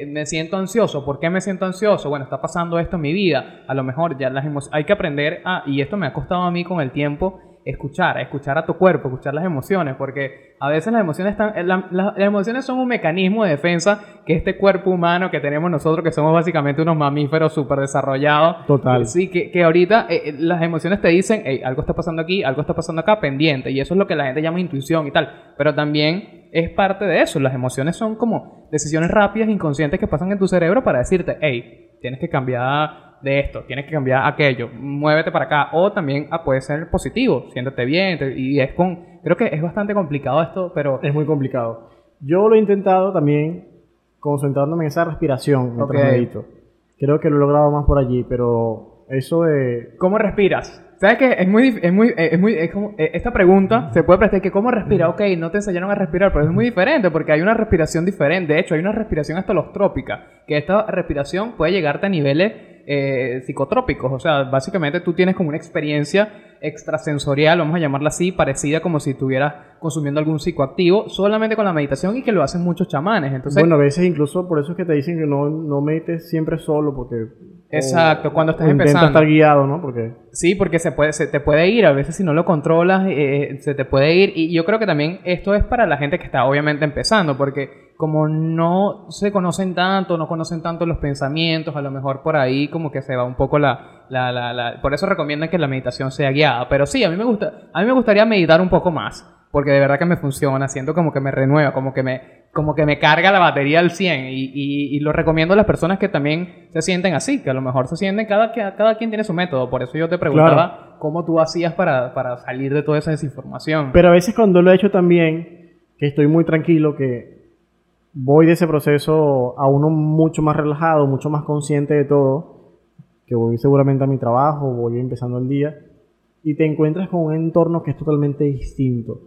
me siento ansioso, ¿por qué me siento ansioso? Bueno, está pasando esto en mi vida. A lo mejor ya las emociones, hay que aprender a, y esto me ha costado a mí con el tiempo, escuchar, escuchar a tu cuerpo, escuchar las emociones, porque a veces las emociones están, eh, la- la- las emociones son un mecanismo de defensa que este cuerpo humano que tenemos nosotros, que somos básicamente unos mamíferos súper desarrollados, Total. Sí, que, que ahorita eh, eh, las emociones te dicen, "Ey, algo está pasando aquí, algo está pasando acá, pendiente. Y eso es lo que la gente llama intuición y tal. Pero también es parte de eso. Las emociones son como decisiones rápidas, inconscientes que pasan en tu cerebro para decirte, hey, tienes que cambiar de esto, tienes que cambiar aquello, muévete para acá. O también ah, puede ser positivo, siéntate bien. te- y es con, creo que es bastante complicado esto, pero... Es muy complicado. Yo lo he intentado también concentrándome en esa respiración mientras Ok. medito. Creo que lo he logrado más por allí, pero eso de... ¿Cómo respiras? ¿Sabes qué? Es muy, es muy, eh, es muy, es como, eh, esta pregunta se puede prestar que ¿cómo respira? Ok, no te enseñaron a respirar, pero es muy diferente porque hay una respiración diferente. De hecho, hay una respiración hasta los trópica, que esta respiración puede llegarte a niveles eh, psicotrópicos. O sea, básicamente tú tienes como una experiencia extrasensorial, vamos a llamarla así, parecida como si estuvieras consumiendo algún psicoactivo, solamente con la meditación y que lo hacen muchos chamanes. Entonces, bueno, a veces incluso por eso es que te dicen que no, no medites siempre solo, porque... Exacto, cuando estás empezando. estar guiado, ¿no? Porque... Sí, porque se, puede, se te puede ir, a veces si no lo controlas, eh, se te puede ir. Y yo creo que también esto es para la gente que está obviamente empezando, porque como no se conocen tanto, no conocen tanto los pensamientos, a lo mejor por ahí como que se va un poco la... la, la, la- por eso recomiendan que la meditación sea guiada. Pero sí, a mí me gusta, a mí me gustaría meditar un poco más. Porque de verdad que me funciona, siento como que me renueva, como que me, como que me carga la batería al 100 y, y- y lo recomiendo a las personas que también se sienten así, que a lo mejor se sienten, cada, cada quien tiene su método, por eso yo te preguntaba cómo tú hacías para, para salir de toda esa desinformación. Pero a veces cuando lo he hecho también, que estoy muy tranquilo, que voy de ese proceso a uno mucho más relajado, mucho más consciente de todo, que voy seguramente a mi trabajo, voy empezando el día, y te encuentras con un entorno que es totalmente distinto.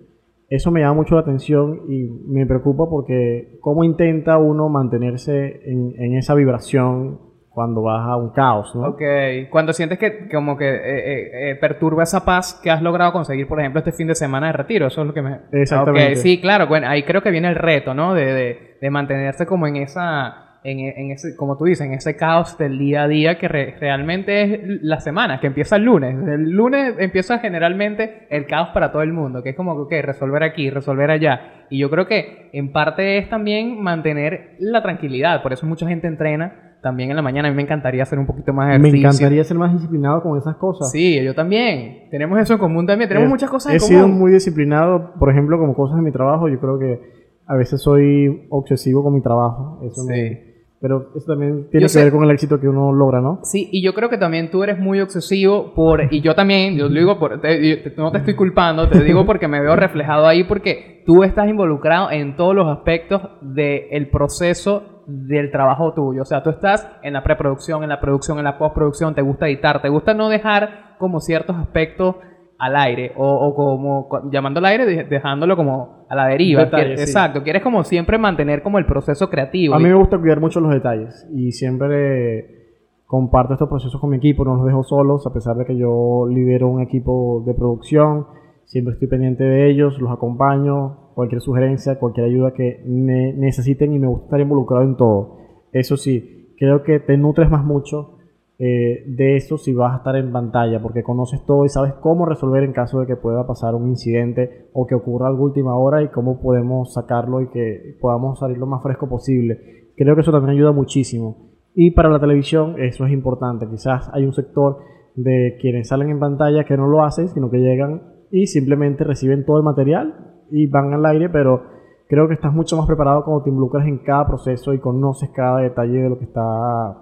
Eso me llama mucho la atención y me preocupa porque cómo intenta uno mantenerse en, en esa vibración cuando vas a un caos, ¿no? Ok, cuando sientes que como que eh, eh, eh, perturba esa paz que has logrado conseguir, por ejemplo, este fin de semana de retiro, eso es lo que me... Exactamente. Ok, sí, claro, bueno, ahí creo que viene el reto, ¿no? De, de, de mantenerse como en esa... En, en ese, como tú dices, en ese caos del día a día que re- realmente es la semana, que empieza el lunes. El lunes empieza generalmente el caos para todo el mundo, que es como que resolver aquí, resolver allá. Y yo creo que en parte es también mantener la tranquilidad, por eso mucha gente entrena también en la mañana. A mí me encantaría hacer un poquito más de Me ejercicio. encantaría ser más disciplinado con esas cosas. Sí, yo también. Tenemos eso en común también. Tenemos He- muchas cosas He en sido común. muy disciplinado, por ejemplo, como cosas de mi trabajo. Yo creo que a veces soy obsesivo con mi trabajo. Eso me- Sí. pero eso también tiene Yo que sé- ver con el éxito que uno logra, ¿no? Sí, y yo creo que también tú eres muy obsesivo por, y yo también, yo lo digo por, te- te- no te estoy culpando, te digo porque me veo reflejado ahí, porque tú estás involucrado en todos los aspectos del proceso del trabajo tuyo. O sea, tú estás en la preproducción, en la producción, en la postproducción, te gusta editar, te gusta no dejar como ciertos aspectos al aire, o, o como llamando al aire, de- dejándolo como a la deriva. Sí. Exacto, quieres como siempre mantener como el proceso creativo. A mí me gusta cuidar mucho los detalles y siempre comparto estos procesos con mi equipo, no los dejo solos, a pesar de que yo lidero un equipo de producción, siempre estoy pendiente de ellos, los acompaño, cualquier sugerencia, cualquier ayuda que ne- necesiten y me gusta estar involucrado en todo. Eso sí, creo que te nutres más mucho eh, de eso si vas a estar en pantalla, porque conoces todo y sabes cómo resolver en caso de que pueda pasar un incidente o que ocurra algo última hora y cómo podemos sacarlo y que podamos salir lo más fresco posible. Creo que eso también ayuda muchísimo. Y para la televisión eso es importante. Quizás hay un sector de quienes salen en pantalla que no lo hacen, sino que llegan y simplemente reciben todo el material y van al aire, pero creo que estás mucho más preparado cuando te involucras en cada proceso y conoces cada detalle de lo que está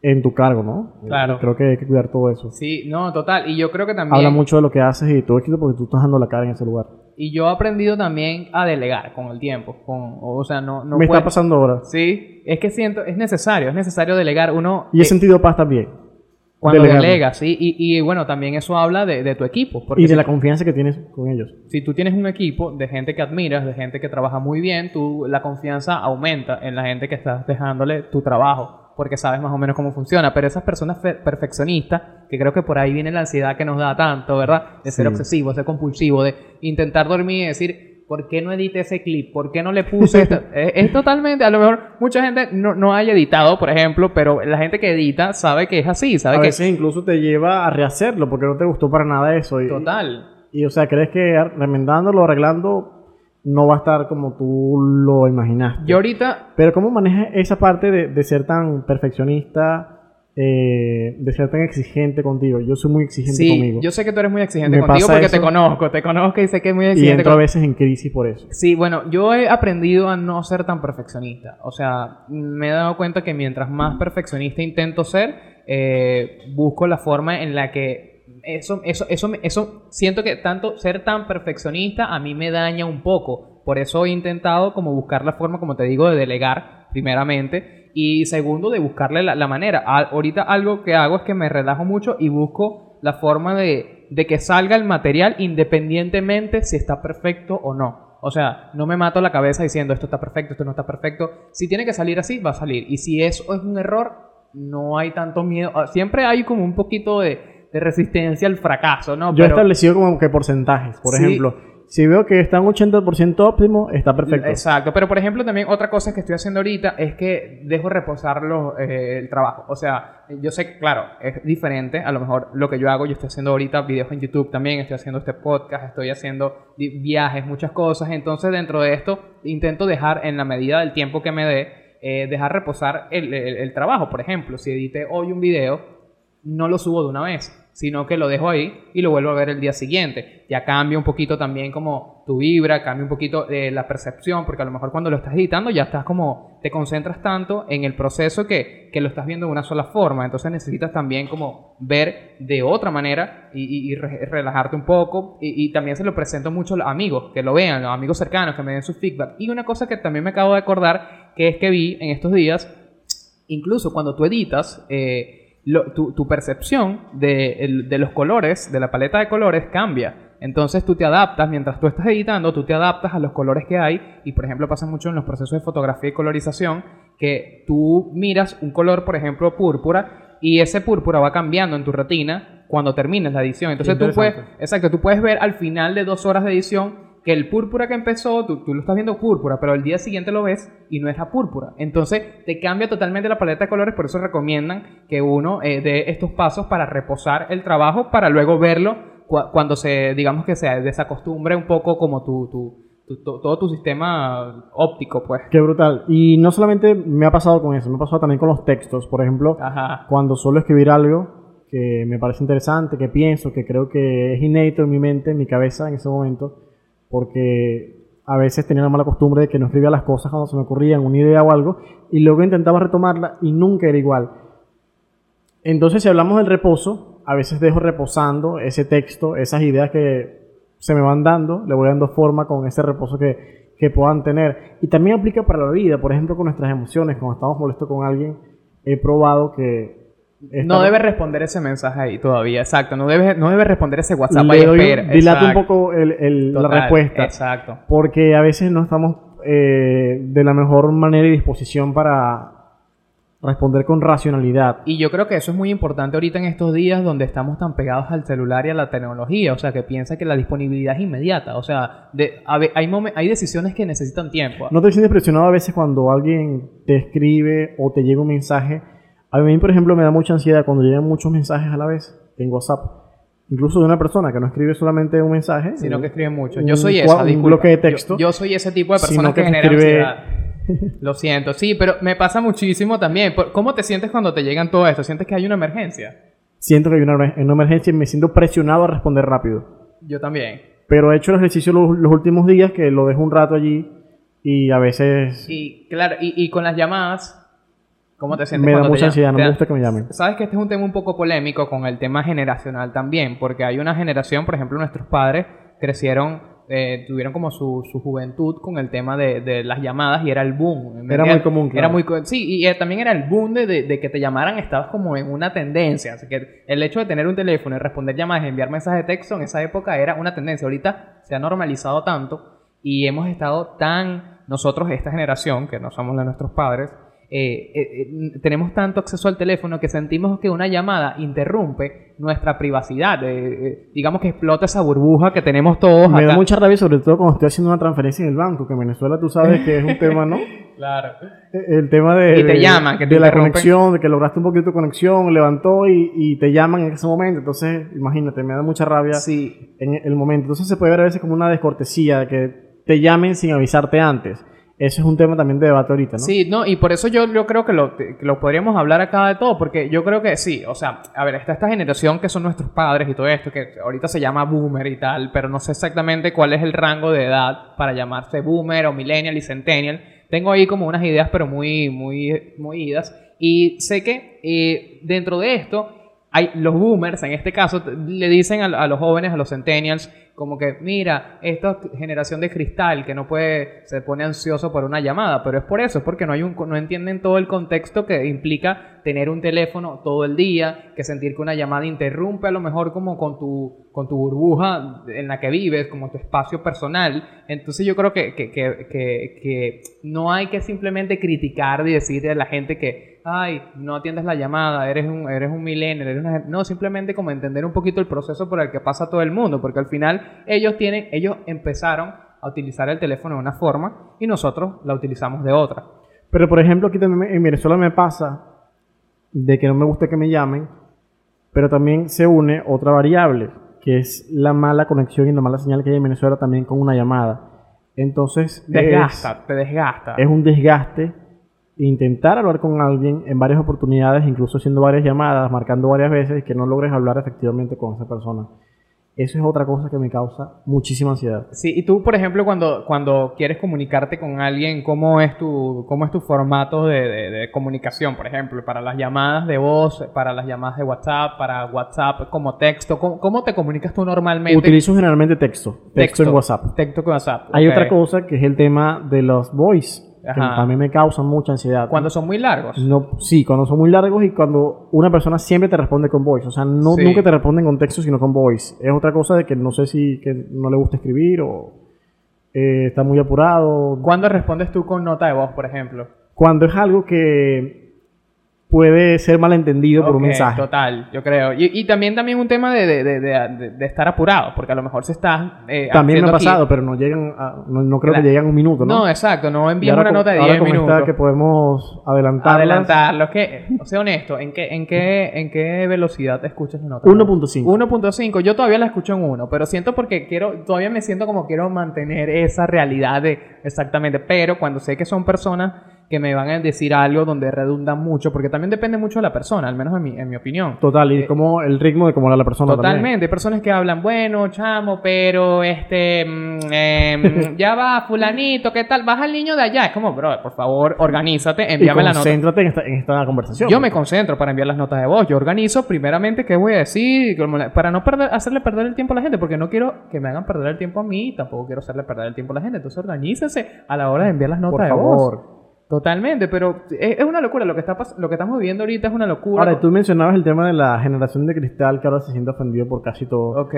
en tu cargo, ¿no? Claro. Creo que hay que cuidar todo eso. Sí, no, total. Y yo creo que también... Habla mucho de lo que haces y todo éxito porque tú estás dando la cara en ese lugar. Y yo he aprendido también a delegar con el tiempo. Con, o sea, no, no Me puedes- está pasando ahora. Sí, es que siento, es necesario, es necesario delegar. Uno, Y he eh, sentido paz también. Cuando delegando. delegas, sí, y, y bueno, también eso habla de, de tu equipo. Porque Y de si, la confianza que tienes con ellos. si tú tienes un equipo de gente que admiras, de gente que trabaja muy bien, tú, la confianza aumenta en la gente que estás dejándole tu trabajo. Porque sabes más o menos cómo funciona. Pero esas personas fe- perfeccionistas, que creo que por ahí viene la ansiedad que nos da tanto, ¿verdad? De ser Sí. obsesivo, ser compulsivo, de intentar dormir y decir, ¿por qué no edité ese clip? ¿Por qué no le puse esto? es, es totalmente, a lo mejor mucha gente no, no haya editado, por ejemplo, pero la gente que edita sabe que es así, sabe A que veces incluso te lleva a rehacerlo porque no te gustó para nada eso. Y, total. Y, o sea, ¿crees que remendándolo, arreglando, no va a estar como tú lo imaginaste? Yo ahorita... Pero ¿cómo manejas esa parte de, de ser tan perfeccionista? Eh, de ser tan exigente contigo. Yo soy muy exigente sí, conmigo. Yo sé que tú eres muy exigente Me contigo porque eso. te conozco, te conozco y sé que es muy y exigente. entro a veces en crisis por eso. Sí, bueno, yo he aprendido a no ser tan perfeccionista. O sea, me he dado cuenta que mientras más perfeccionista intento ser, eh, busco la forma en la que eso, eso, eso, me- eso, siento que tanto ser tan perfeccionista a mí me daña un poco. Por eso he intentado como buscar la forma, como te digo, de delegar primeramente y segundo de buscarle la, la manera. A- ahorita algo que hago es que me relajo mucho y busco la forma de, de que salga el material independientemente si está perfecto o no. O sea, no me mato la cabeza diciendo esto está perfecto, esto no está perfecto. Si tiene que salir así, va a salir. Y si eso es un error, no hay tanto miedo. Ah, Siempre hay como un poquito de, de resistencia al fracaso, ¿no? Yo he Pero- establecido como que porcentajes. Por Sí. ejemplo, si veo que está un 80% óptimo, está perfecto. Exacto, pero por ejemplo también otra cosa que estoy haciendo ahorita es que dejo reposar los, eh, el trabajo. O sea, yo sé claro, es diferente a lo mejor lo que yo hago. Yo estoy haciendo ahorita videos en YouTube también, estoy haciendo este podcast, estoy haciendo viajes, muchas cosas. Entonces dentro de esto intento dejar en la medida del tiempo que me dé, eh, dejar reposar el- el trabajo. Por ejemplo, si edité hoy un video, no lo subo de una vez, sino que lo dejo ahí y lo vuelvo a ver el día siguiente. Ya cambia un poquito también como tu vibra, cambia un poquito eh, la percepción, porque a lo mejor cuando lo estás editando ya estás como, te concentras tanto en el proceso que, que lo estás viendo de una sola forma, entonces necesitas también como ver de otra manera y, y- y re- relajarte un poco y, y también se lo presento mucho a los amigos, que lo vean, los amigos cercanos, que me den su feedback. Y una cosa que también me acabo de acordar, que es que vi en estos días, incluso cuando tú editas, eh, lo- tu, tu percepción de, el- de los colores, de la paleta de colores, cambia. Entonces tú te adaptas, mientras tú estás editando, tú te adaptas a los colores que hay. Y por ejemplo pasa mucho en los procesos de fotografía y colorización, que tú miras un color, por ejemplo, púrpura, y ese púrpura va cambiando en tu retina cuando termines la edición. Entonces tú puedes, exacto, tú puedes ver al final de dos horas de edición que el púrpura que empezó, tú, tú lo estás viendo púrpura, pero al día siguiente lo ves y no es la púrpura. Entonces te cambia totalmente la paleta de colores, por eso recomiendan que uno eh, dé estos pasos para reposar el trabajo, para luego verlo cua- cuando se, digamos que se desacostumbre un poco como tu, tu- tu- to- todo tu sistema óptico, pues. Qué brutal. Y no solamente me ha pasado con eso, me ha pasado también con los textos. Por ejemplo, Ajá. cuando suelo escribir algo que me parece interesante, que pienso, que creo que es inédito en mi mente, en mi cabeza en ese momento, porque a veces tenía la mala costumbre de que no escribía las cosas cuando se me ocurrían una idea o algo, y luego intentaba retomarla y nunca era igual. Entonces, si hablamos del reposo, a veces dejo reposando ese texto, esas ideas que se me van dando, le voy dando forma con ese reposo que, que puedan tener. Y también aplica para la vida, por ejemplo, con nuestras emociones, cuando estamos molestos con alguien, he probado que... No debes responder ese mensaje ahí todavía, exacto. No debes, no debes responder ese WhatsApp le ahí, doy un- poco el- el- la respuesta. Exacto. Porque a veces no estamos eh, de la mejor manera y disposición para responder con racionalidad. Y yo creo que eso es muy importante ahorita en estos días donde estamos tan pegados al celular y a la tecnología, o sea, que piensa que la disponibilidad es inmediata, o sea, de, hay, hay decisiones que necesitan tiempo. ¿No te sientes presionado a veces cuando alguien te escribe o te llega un mensaje? A mí, por ejemplo, me da mucha ansiedad cuando llegan muchos mensajes a la vez en WhatsApp. Incluso de una persona que no escribe solamente un mensaje, Sino que escriben mucho. Yo soy esa, un disculpa. bloque de Yo- texto. Yo, soy ese tipo de persona que, que genera escribe- ansiedad. Lo siento, sí, pero me pasa muchísimo también. ¿Cómo te sientes cuando te llegan todo esto? ¿Sientes que hay una emergencia? siento que hay una, una emergencia y me siento presionado a responder rápido. Yo también. Pero he hecho el ejercicio los, los últimos días que lo dejo un rato allí y a veces Y claro, y, y con las llamadas, ¿cómo te sientes me da mucha ansiedad, no me gusta que me llamen. Sabes que este es un tema un poco polémico con el tema generacional también, porque hay una generación, por ejemplo, nuestros padres crecieron, eh, tuvieron como su, su juventud con el tema de, de las llamadas y era el boom. ¿me Era entiendes? muy común, claro. Era muy sí, y eh, también era el boom de, de- de que te llamaran, estabas como en una tendencia. Así que el hecho de tener un teléfono y responder llamadas y enviar mensajes de texto en esa época era una tendencia. Ahorita se ha normalizado tanto y hemos estado tan, nosotros, esta generación, que no somos la de nuestros padres, eh, eh, eh, tenemos tanto acceso al teléfono que sentimos que una llamada interrumpe nuestra privacidad. digamos que explota esa burbuja que tenemos todos. Me da mucha rabia, sobre todo cuando estoy haciendo una transferencia en el banco, que en Venezuela tú sabes que es un tema, ¿no? claro. El tema de, y te llaman, que de la conexión, de que lograste un poquito de conexión, levantó y, y, te llaman en ese momento. Entonces, imagínate, me da mucha rabia sí. en el momento. Entonces se puede ver a veces como una descortesía, de que te llamen sin avisarte antes. Eso es un tema también de debate ahorita, ¿no? Sí, no, y por eso yo, yo creo que lo, lo, podríamos hablar acá de todo, porque yo creo que sí, o sea, a ver, está esta generación que son nuestros padres y todo esto, que ahorita se llama boomer y tal, pero no sé exactamente cuál es el rango de edad para llamarse boomer o millennial y centennial. Tengo ahí como unas ideas, pero muy, muy, muy idas. Y sé que eh, dentro de esto, hay los boomers, en este caso, le dicen a, los jóvenes, a los centennials, como que, mira, esta generación de cristal que no puede, se pone ansioso por una llamada, pero es por eso, es porque no, hay un, no entienden todo el contexto que implica tener un teléfono todo el día, que sentir que una llamada interrumpe a lo mejor como con tu, con tu burbuja en la que vives, como tu espacio personal. Entonces yo creo que, que, que, que no hay que simplemente criticar y decirle a la gente que, ay, no atiendes la llamada, eres un, eres un millennial, eres una... No, simplemente como entender un poquito el proceso por el que pasa todo el mundo, porque al final ellos tienen, ellos empezaron a utilizar el teléfono de una forma y nosotros la utilizamos de otra. Pero por ejemplo, aquí también en Venezuela me pasa de que no me gusta que me llamen, pero también se une otra variable, que es la mala conexión y la mala señal que hay en Venezuela también con una llamada. Entonces, desgasta, te desgasta. Es un desgaste intentar hablar con alguien en varias oportunidades, incluso haciendo varias llamadas, marcando varias veces y que no logres hablar efectivamente con esa persona. Eso es otra cosa que me causa muchísima ansiedad. Sí, y tú, por ejemplo, cuando, cuando quieres comunicarte con alguien, ¿cómo es tu, cómo es tu formato de, comunicación, por ejemplo? Para las llamadas de voz, para las llamadas de WhatsApp, para WhatsApp como texto, ¿cómo, te comunicas tú normalmente? Utilizo generalmente texto, texto, en WhatsApp. Texto con WhatsApp. Hay otra cosa que es el tema de los voice que también me causan mucha ansiedad. Cuando son muy largos. No, sí, cuando son muy largos y cuando una persona siempre te responde con voice. O sea, no, nunca te responden con texto, sino con voice. Es otra cosa de que no sé si que no le gusta escribir o eh, está muy apurado. ¿Cuándo respondes tú con nota de voz, por ejemplo? Cuando es algo que puede ser malentendido por un mensaje. Total, yo creo. Y, también, también un tema de, estar apurado, porque a lo mejor se está. Eh, también me ha pasado, pero no llegan no, creo que lleguen un minuto, ¿no? No, exacto, no envían una nota de 10 minutos. que podemos adelantar. Adelantarlo. Que, o sea, honesto, ¿en qué, en qué, en qué velocidad escuchas la nota? 1.5. 1.5, yo todavía la escucho en 1, pero siento porque quiero, todavía me siento como quiero mantener esa realidad de exactamente, pero cuando sé que son personas que me van a decir algo donde redundan mucho, porque también depende mucho de la persona, al menos en mi, en mi opinión. Total, y eh, como el ritmo de cómo habla la persona. Totalmente, hay personas que hablan, bueno, chamo, pero este, em, ya va, fulanito, ¿qué tal? Baja el niño de allá. Es como, bro, por favor, organízate, envíame la nota. Concéntrate en esta, en esta conversación. Yo me concentro para enviar las notas de voz. Yo organizo primeramente qué voy a decir, para no perder, hacerle perder el tiempo a la gente, porque no quiero que me hagan perder el tiempo a mí, tampoco quiero hacerle perder el tiempo a la gente. Entonces, organícese a la hora de enviar las notas de voz. Totalmente, pero es, una locura. Lo que, está lo que estamos viviendo ahorita es una locura. Ahora, tú mencionabas el tema de la generación de cristal que ahora se siente ofendido por casi todo. Ok.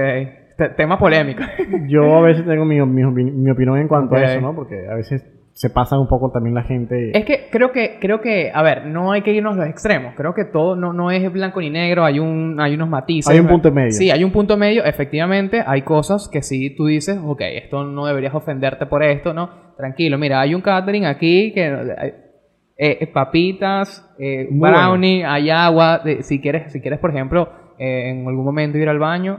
tema polémico. Yo a veces tengo mi, mi, opinión en cuanto a eso, ¿no? Porque a veces se pasa un poco también la gente. Es que creo que, creo que, a ver, no hay que irnos a los extremos. Creo que todo no, no es blanco ni negro, hay un, hay unos matices. Hay un punto medio. Sí, hay un punto medio. Efectivamente, hay cosas que sí tú dices, ok, esto no deberías ofenderte por esto, ¿no? Tranquilo, mira, hay un catering aquí que eh, eh, papitas, eh, brownie, hay agua. si quieres, si quieres, por ejemplo, en algún momento ir al baño,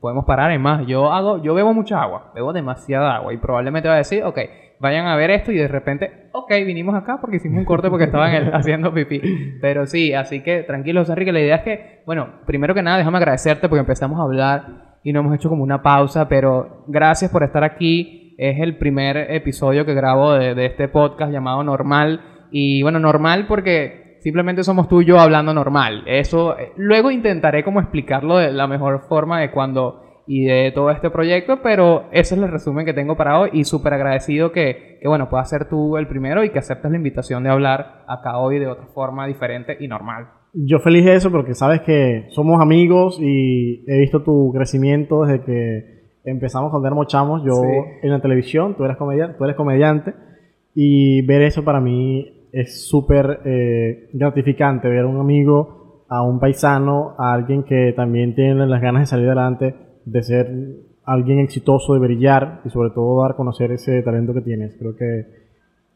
podemos parar. Es más, yo hago, yo bebo mucha agua, bebo demasiada agua y probablemente va a decir, ok, vayan a ver esto y de repente, ok, vinimos acá porque hicimos un corte porque estaban haciendo pipí. Pero sí, así que tranquilos, Enrique, la idea es que, bueno, primero que nada, déjame agradecerte porque empezamos a hablar y no hemos hecho como una pausa, pero gracias por estar aquí. Es el primer episodio que grabo de, de este podcast llamado Normal. Y bueno, normal porque simplemente somos tú y yo hablando normal. Eso, eh, luego intentaré como explicarlo de la mejor forma de cuando y de todo este proyecto, pero ese es el resumen que tengo para hoy y súper agradecido que, que, bueno, puedas ser tú el primero y que aceptes la invitación de hablar acá hoy de otra forma diferente y normal. Yo feliz de eso porque sabes que somos amigos y he visto tu crecimiento desde que empezamos cuando éramos chamos, yo en la televisión, tú eres, comediante, tú eres comediante y ver eso para mí es súper eh, gratificante ver a un amigo, a un paisano, a alguien que también tiene las ganas de salir adelante, de ser alguien exitoso, de brillar y sobre todo dar a conocer ese talento que tienes. Creo que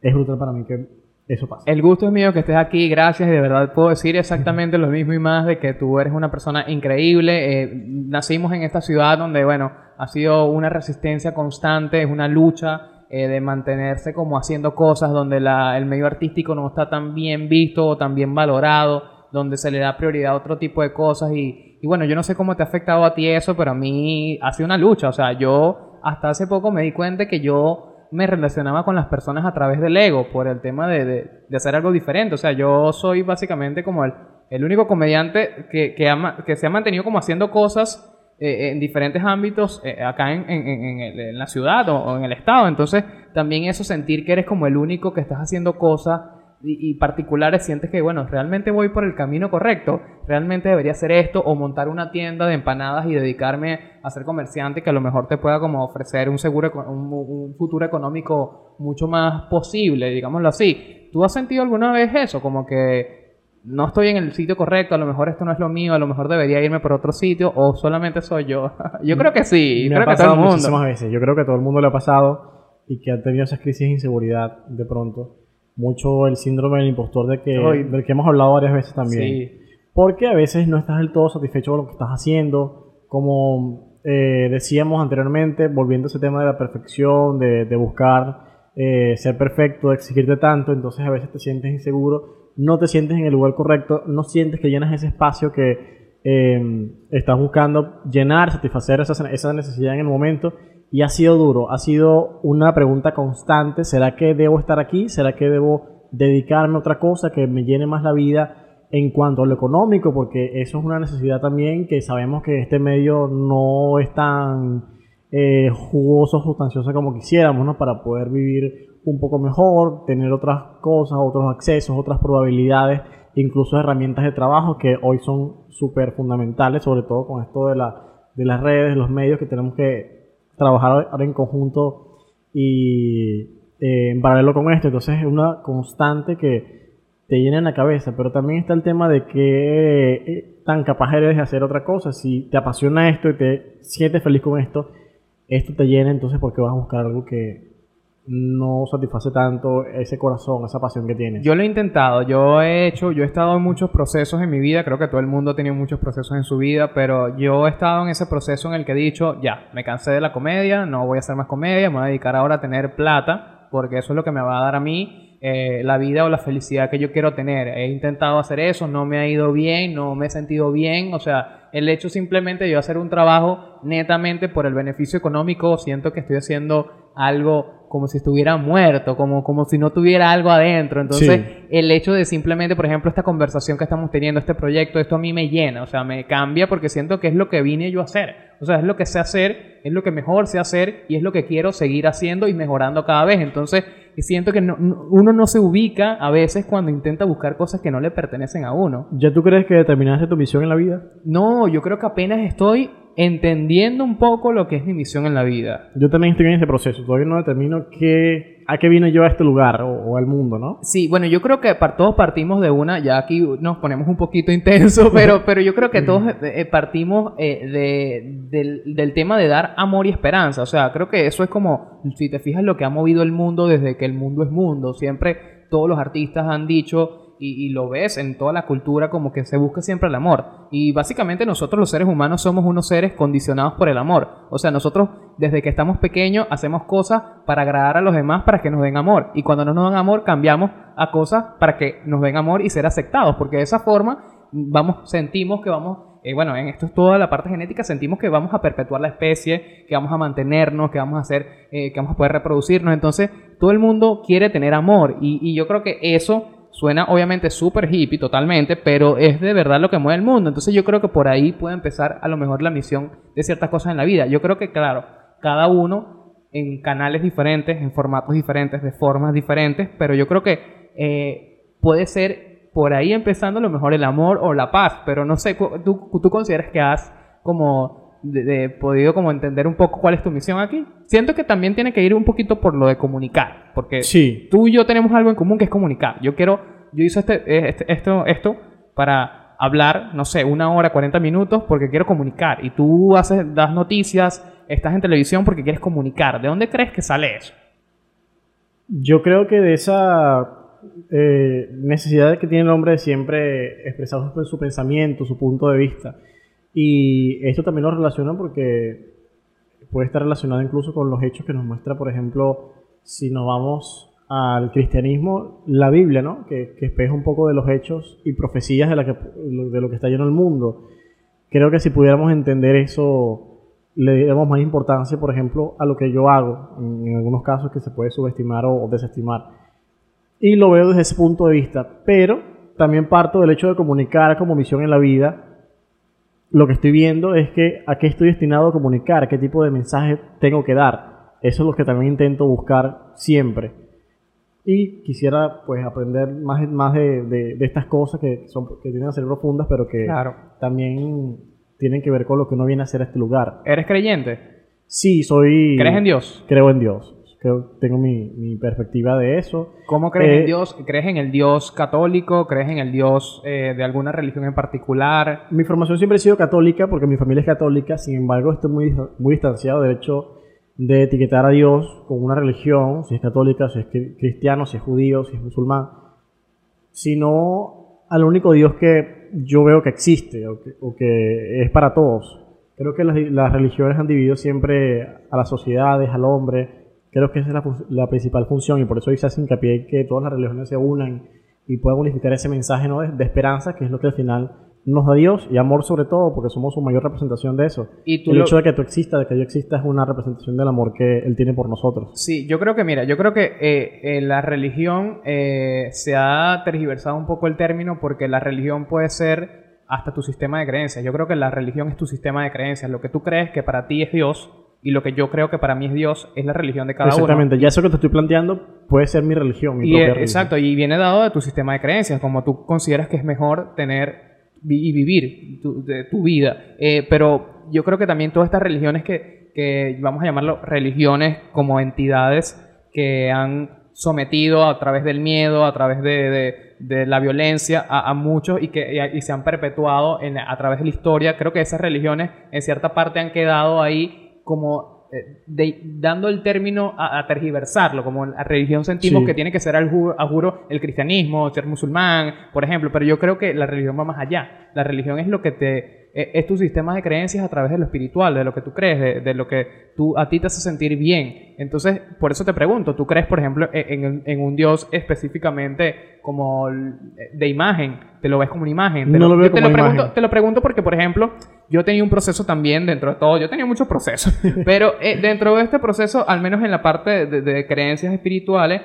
es brutal para mí que eso pasa. El gusto es mío que estés aquí, gracias de verdad puedo decir exactamente lo mismo y más de que tú eres una persona increíble. Eh, nacimos en esta ciudad donde, bueno, ha sido una resistencia constante, es una lucha eh, de mantenerse como haciendo cosas donde la, el medio artístico no está tan bien visto o tan bien valorado, donde se le da prioridad a otro tipo de cosas y, y bueno, yo no sé cómo te ha afectado a ti eso, pero a mí ha sido una lucha, o sea, yo hasta hace poco me di cuenta que yo me relacionaba con las personas a través del ego, por el tema de, de, hacer algo diferente. O sea, yo soy básicamente como el, el único comediante que, que, ha, que, se ha mantenido como haciendo cosas eh, en diferentes ámbitos eh, acá en, en, en, en, la ciudad o, o, en el estado. Entonces, también eso, sentir que eres como el único que estás haciendo cosas y, y, particulares, sientes que, bueno, realmente voy por el camino correcto, realmente debería hacer esto o montar una tienda de empanadas y dedicarme a ser comerciante que a lo mejor te pueda como ofrecer un seguro, un, un futuro económico mucho más posible, digámoslo así. ¿Tú has sentido alguna vez eso? Como que no estoy en el sitio correcto, a lo mejor esto no es lo mío, a lo mejor debería irme por otro sitio, o solamente soy yo. yo creo que sí, Me creo ha que todo pasado el mundo. muchísimas veces. Yo creo que todo el mundo le ha pasado y que ha tenido esas crisis de inseguridad de pronto. Mucho el síndrome del impostor de que, Ay. del que hemos hablado varias veces también. Sí. Porque a veces no estás del todo satisfecho con lo que estás haciendo. Como eh, decíamos anteriormente, volviendo a ese tema de la perfección, de, de buscar eh, ser perfecto, de exigirte tanto, entonces a veces te sientes inseguro, no te sientes en el lugar correcto, no sientes que llenas ese espacio que eh, estás buscando llenar, satisfacer esa, esa necesidad en el momento. Y ha sido duro, ha sido una pregunta constante, ¿será que debo estar aquí? ¿Será que debo dedicarme a otra cosa que me llene más la vida en cuanto a lo económico? Porque eso es una necesidad también que sabemos que este medio no es tan eh, jugoso, sustancioso como quisiéramos, ¿no? Para poder vivir un poco mejor, tener otras cosas, otros accesos, otras probabilidades, incluso herramientas de trabajo que hoy son súper fundamentales, sobre todo con esto de, la, de las redes, los medios que tenemos que trabajar ahora en conjunto y eh, en paralelo con esto. Entonces es una constante que te llena en la cabeza, pero también está el tema de que eh, tan capaz eres de hacer otra cosa. Si te apasiona esto y te sientes feliz con esto, esto te llena, entonces ¿por qué vas a buscar algo que no satisface tanto ese corazón, esa pasión que tienes? Yo lo he intentado, yo he hecho, yo he estado en muchos procesos en mi vida, creo que todo el mundo ha tenido muchos procesos en su vida, pero yo he estado en ese proceso en el que he dicho, ya, me cansé de la comedia, no voy a hacer más comedia, me voy a dedicar ahora a tener plata, porque eso es lo que me va a dar a mí eh, la vida o la felicidad que yo quiero tener. He intentado hacer eso, no me ha ido bien, no me he sentido bien, o sea, el hecho simplemente de yo hacer un trabajo netamente por el beneficio económico, siento que estoy haciendo algo como si estuviera muerto, como, como si no tuviera algo adentro. Entonces, sí. el hecho de simplemente, por ejemplo, esta conversación que estamos teniendo, este proyecto, esto a mí me llena, o sea, me cambia porque siento que es lo que vine yo a hacer. O sea, es lo que sé hacer, es lo que mejor sé hacer y es lo que quiero seguir haciendo y mejorando cada vez. Entonces, siento que no, uno no se ubica a veces cuando intenta buscar cosas que no le pertenecen a uno. ¿Ya tú crees que determinaste tu misión en la vida? No, yo creo que apenas estoy entendiendo un poco lo que es mi misión en la vida. Yo también estoy en ese proceso, todavía no determino qué, a qué vino yo a este lugar o, o, al mundo, ¿no? Sí, bueno, yo creo que todos partimos de una, ya aquí nos ponemos un poquito intenso, pero, pero yo creo que todos eh, partimos eh, de, del, del, tema de dar amor y esperanza, o sea, creo que eso es como, si te fijas, lo que ha movido el mundo desde que el mundo es mundo, siempre todos los artistas han dicho y, lo ves en toda la cultura como que se busca siempre el amor. Y básicamente nosotros los seres humanos somos unos seres condicionados por el amor. O sea, nosotros desde que estamos pequeños hacemos cosas para agradar a los demás para que nos den amor. Y cuando no nos dan amor cambiamos a cosas para que nos den amor y ser aceptados. Porque de esa forma vamos, sentimos que vamos eh, bueno, en esto es toda la parte genética, sentimos que vamos a perpetuar la especie, que vamos a mantenernos, que vamos a hacer, eh, que vamos a poder reproducirnos. Entonces, todo el mundo quiere tener amor y yo creo que eso suena obviamente súper hippie totalmente, pero es de verdad lo que mueve el mundo. Entonces, yo creo que por ahí puede empezar a lo mejor la misión de ciertas cosas en la vida. Yo creo que, claro, cada uno en canales diferentes, en formatos diferentes, de formas diferentes, pero yo creo que eh, puede ser por ahí empezando a lo mejor el amor o la paz, pero no sé, ¿tú, tú consideras que has como de, de podido como entender un poco cuál es tu misión aquí. Siento que también tiene que ir un poquito por lo de comunicar, porque Sí, tú y yo tenemos algo en común que es comunicar. Yo quiero, yo hice este, eh, este- esto, esto para hablar, no sé, una hora, 40 minutos, porque quiero comunicar. Y tú haces, das noticias, estás en televisión porque quieres comunicar. ¿De dónde crees que sale eso? Yo creo que de esa eh, necesidad que tiene el hombre de siempre expresar su, su pensamiento, su punto de vista. Y esto también lo relaciona porque puede estar relacionado incluso con los hechos que nos muestra, por ejemplo, si nos vamos al cristianismo, la Biblia, ¿no? Que, que espeja un poco de los hechos y profecías de, lo que está lleno el mundo. Creo que si pudiéramos entender eso, le diéramos más importancia, por ejemplo, a lo que yo hago, en, algunos casos que se puede subestimar o desestimar. Y lo veo desde ese punto de vista, pero también parto del hecho de comunicar como misión en la vida. Lo que estoy viendo es que a qué estoy destinado a comunicar, qué tipo de mensaje tengo que dar. Eso es lo que también intento buscar siempre. Y quisiera pues aprender más, más de, de- de estas cosas que, son, que tienen a ser profundas, pero que Claro. también tienen que ver con lo que uno viene a hacer a este lugar. ¿Eres creyente? Sí, soy... ¿Crees en Dios? Creo en Dios. Creo, tengo mi, mi perspectiva de eso. ¿Cómo crees Eh, en Dios? ¿Crees en el Dios católico? ¿Crees en el Dios eh, de alguna religión en particular? Mi formación siempre ha sido católica porque mi familia es católica, sin embargo estoy muy, muy distanciado del hecho de etiquetar a Dios con una religión, si es católica, si es cri- cristiano, si es judío, si es musulmán, sino al único Dios que yo veo que existe o que, o que es para todos. Creo que las, las religiones han dividido siempre a las sociedades, al hombre. Creo que esa es la, la principal función y por eso hace hincapié que todas las religiones se unan y puedan unificar ese mensaje ¿no? de, de esperanza, que es lo que al final nos da Dios y amor sobre todo, porque somos su mayor representación de eso. Y tú el lo- hecho de que tú existas, de que yo exista, es una representación del amor que Él tiene por nosotros. Sí, yo creo que, mira, yo creo que eh, eh, la religión eh, se ha tergiversado un poco el término porque la religión puede ser hasta tu sistema de creencias. Yo creo que la religión es tu sistema de creencias. Lo que tú crees que para ti es Dios y lo que yo creo que para mí es Dios es la religión de cada uno. Exactamente, ya eso que te estoy planteando puede ser mi religión, mi Y, propia eh, religión. exacto, y viene dado de tu sistema de creencias, como tú consideras que es mejor tener y vivir tu, de tu vida. Eh, pero yo creo que también todas estas religiones que, que vamos a llamarlo religiones como entidades que han sometido a través del miedo, a través de, de- de la violencia a, a muchos y que y, a- y se han perpetuado en- a través de la historia. Creo que esas religiones en cierta parte han quedado ahí como eh, de- dando el término a, a tergiversarlo, como la religión sentimos Sí. que tiene que ser al juro, a juro el cristianismo, ser musulmán, por ejemplo, pero yo creo que la religión va más allá. La religión es lo que te es tu sistema de creencias a través de lo espiritual, de lo que tú crees, de, de lo que tú a ti te hace sentir bien. Entonces, por eso te pregunto, ¿tú crees, por ejemplo, e, en, en- un Dios específicamente como l- de imagen? ¿Te lo ves como una imagen? Te No lo veo yo te como pregunto, imagen. te lo pregunto porque, por ejemplo, yo tenía un proceso también dentro de todo. Yo tenía muchos procesos. pero eh, dentro de este proceso, al menos en la parte de, de creencias espirituales,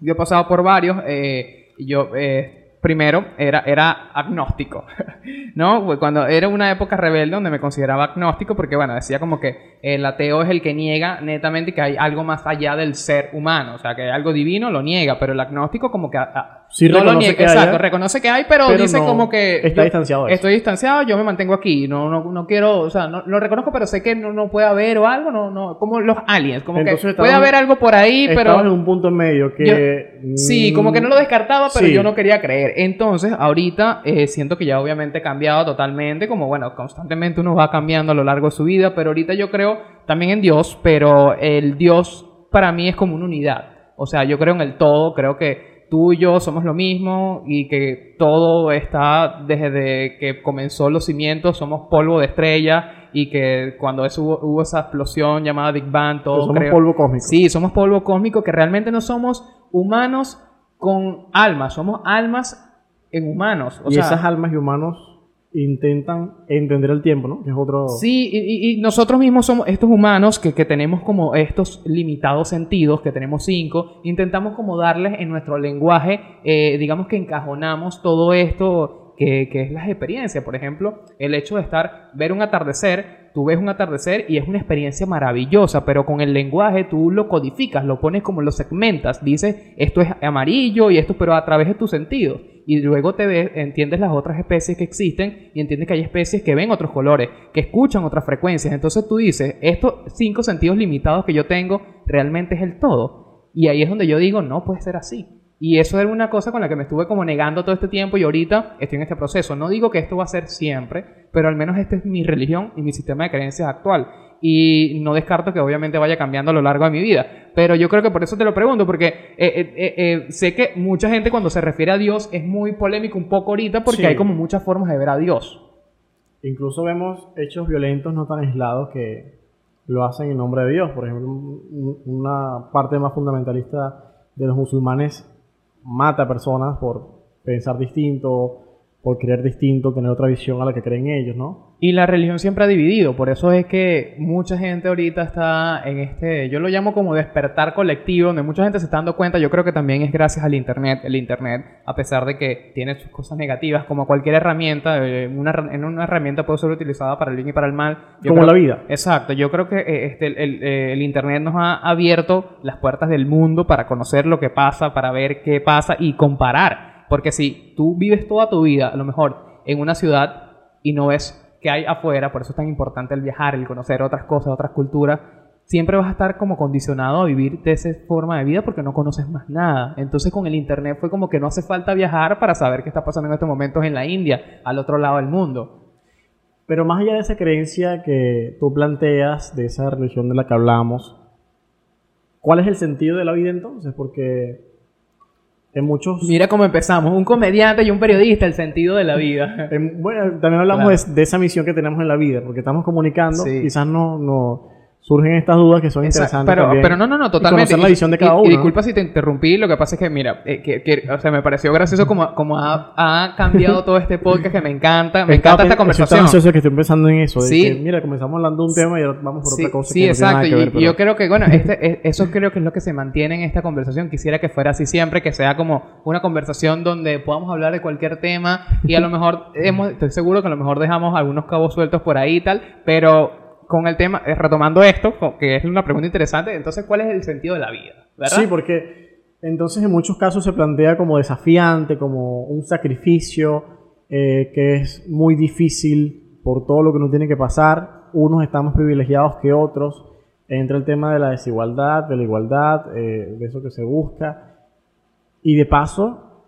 yo he pasado por varios. eh, yo, eh, primero, era, era agnóstico. ¿No? Cuando era una época rebelde donde me consideraba agnóstico, porque, bueno, decía como que el ateo es el que niega netamente que hay algo más allá del ser humano. O sea, que hay algo divino, lo niega. Pero el agnóstico, como que. a- Sí no lo reconoce niega. que Exacto, haya, reconoce que hay, pero, pero dice no, como que. está yo distanciado. Estoy distanciado, yo me mantengo aquí. No, no, no quiero. O sea, no, lo reconozco, pero sé que no, no puede haber o algo. No, no, como los aliens. Como Entonces que puede haber algo por ahí, pero. Estabas en un punto en medio que... Sí, como que no lo descartaba, pero sí. yo no quería creer. Entonces, ahorita eh, siento que ya obviamente he cambiado totalmente, como bueno, constantemente uno va cambiando a lo largo de su vida, pero ahorita yo creo también en Dios, pero el Dios para mí es como una unidad. O sea, yo creo en el todo, creo que tú y yo somos lo mismo y que todo está desde que comenzó los cimientos, somos polvo de estrella y que cuando eso hubo, hubo esa explosión llamada Big Bang, todo somos creo- polvo cósmico. Sí, somos polvo cósmico que realmente no somos humanos con almas, somos almas en humanos. O y sea, esas almas y humanos intentan entender el tiempo, ¿no? Que es otro... Sí, y, y- y nosotros mismos somos estos humanos que, que tenemos como estos limitados sentidos, que tenemos cinco, intentamos como darles en nuestro lenguaje, eh, digamos que encajonamos todo esto que, es las experiencias. Por ejemplo, el hecho de estar, ver un atardecer, tú ves un atardecer y es una experiencia maravillosa, pero con el lenguaje tú lo codificas, lo pones como lo segmentas, dices esto es amarillo y esto, pero a través de tus sentidos. y luego te ves, entiendes las otras especies que existen y entiendes que hay especies que ven otros colores, que escuchan otras frecuencias. Entonces tú dices, estos cinco sentidos limitados que yo tengo realmente es el todo. Y ahí es donde yo digo, no puede ser así. Y eso era una cosa con la que me estuve como negando todo este tiempo y ahorita estoy en este proceso. No digo que esto va a ser siempre, pero al menos esta es mi religión y mi sistema de creencias actual. Y no descarto que obviamente vaya cambiando a lo largo de mi vida. Pero yo creo que por eso te lo pregunto, porque eh, eh, eh, sé que mucha gente cuando se refiere a Dios es muy polémico un poco ahorita porque Sí. hay como muchas formas de ver a Dios. Incluso vemos hechos violentos no tan aislados que lo hacen en nombre de Dios. Por ejemplo, un- una parte más fundamentalista de los musulmanes mata a personas por pensar distinto, por creer distinto, tener otra visión a la que creen ellos, ¿no? Y la religión siempre ha dividido, por eso es que mucha gente ahorita está en este, yo lo llamo como despertar colectivo, donde mucha gente se está dando cuenta, yo creo que también es gracias al Internet, el Internet, a pesar de que tiene sus cosas negativas, como cualquier herramienta, eh, una, en una herramienta puede ser utilizada para el bien y para el mal. Yo Como creo- la vida. Exacto, yo creo que eh, este, el, el- eh, el Internet nos ha abierto las puertas del mundo para conocer lo que pasa, para ver qué pasa y comparar. Porque si tú vives toda tu vida, a lo mejor, en una ciudad y no ves qué hay afuera, por eso es tan importante el viajar, el conocer otras cosas, otras culturas, siempre vas a estar como condicionado a vivir de esa forma de vida porque no conoces más nada. Entonces con el Internet fue como que no hace falta viajar para saber qué está pasando en estos momentos en la India, al otro lado del mundo. Pero más allá de esa creencia que tú planteas, de esa religión de la que hablamos, ¿cuál es el sentido de la vida entonces? Porque en muchos... Mira cómo empezamos, un comediante y un periodista, el sentido de la vida. en- bueno, también hablamos Claro. de, de esa misión que tenemos en la vida, porque estamos comunicando, Sí. quizás no, no surgen estas dudas que son Exacto, interesantes pero, también. pero no, no, no, Y totalmente. conocer la visión de cada y- uno. Y, disculpa si te interrumpí, lo que pasa es que, mira, eh, que, que- o sea, me pareció gracioso como, como ha, ha cambiado todo este podcast que me encanta. Me encanta esta Estoy conversación. tan ansioso que estoy pensando en eso. de Sí. que, mira, comenzamos hablando de un tema y ahora vamos por Sí, otra cosa sí, que no tiene nada exacto. que ver. y, y pero- yo creo que, bueno, este, es- eso creo que es lo que se mantiene en esta conversación. Quisiera que fuera así siempre, que sea como una conversación donde podamos hablar de cualquier tema y a lo mejor, hemos, estoy seguro que a lo mejor dejamos algunos cabos sueltos por ahí y tal, pero con el tema, eh, retomando esto, que es una pregunta interesante, entonces, ¿cuál es el sentido de la vida? ¿Verdad? Sí, porque entonces en muchos casos se plantea como desafiante, como un sacrificio eh, que es muy difícil por todo lo que uno tiene que pasar. Unos están más privilegiados que otros. Entra el tema de la desigualdad, de la igualdad, eh, de eso que se busca. Y de paso,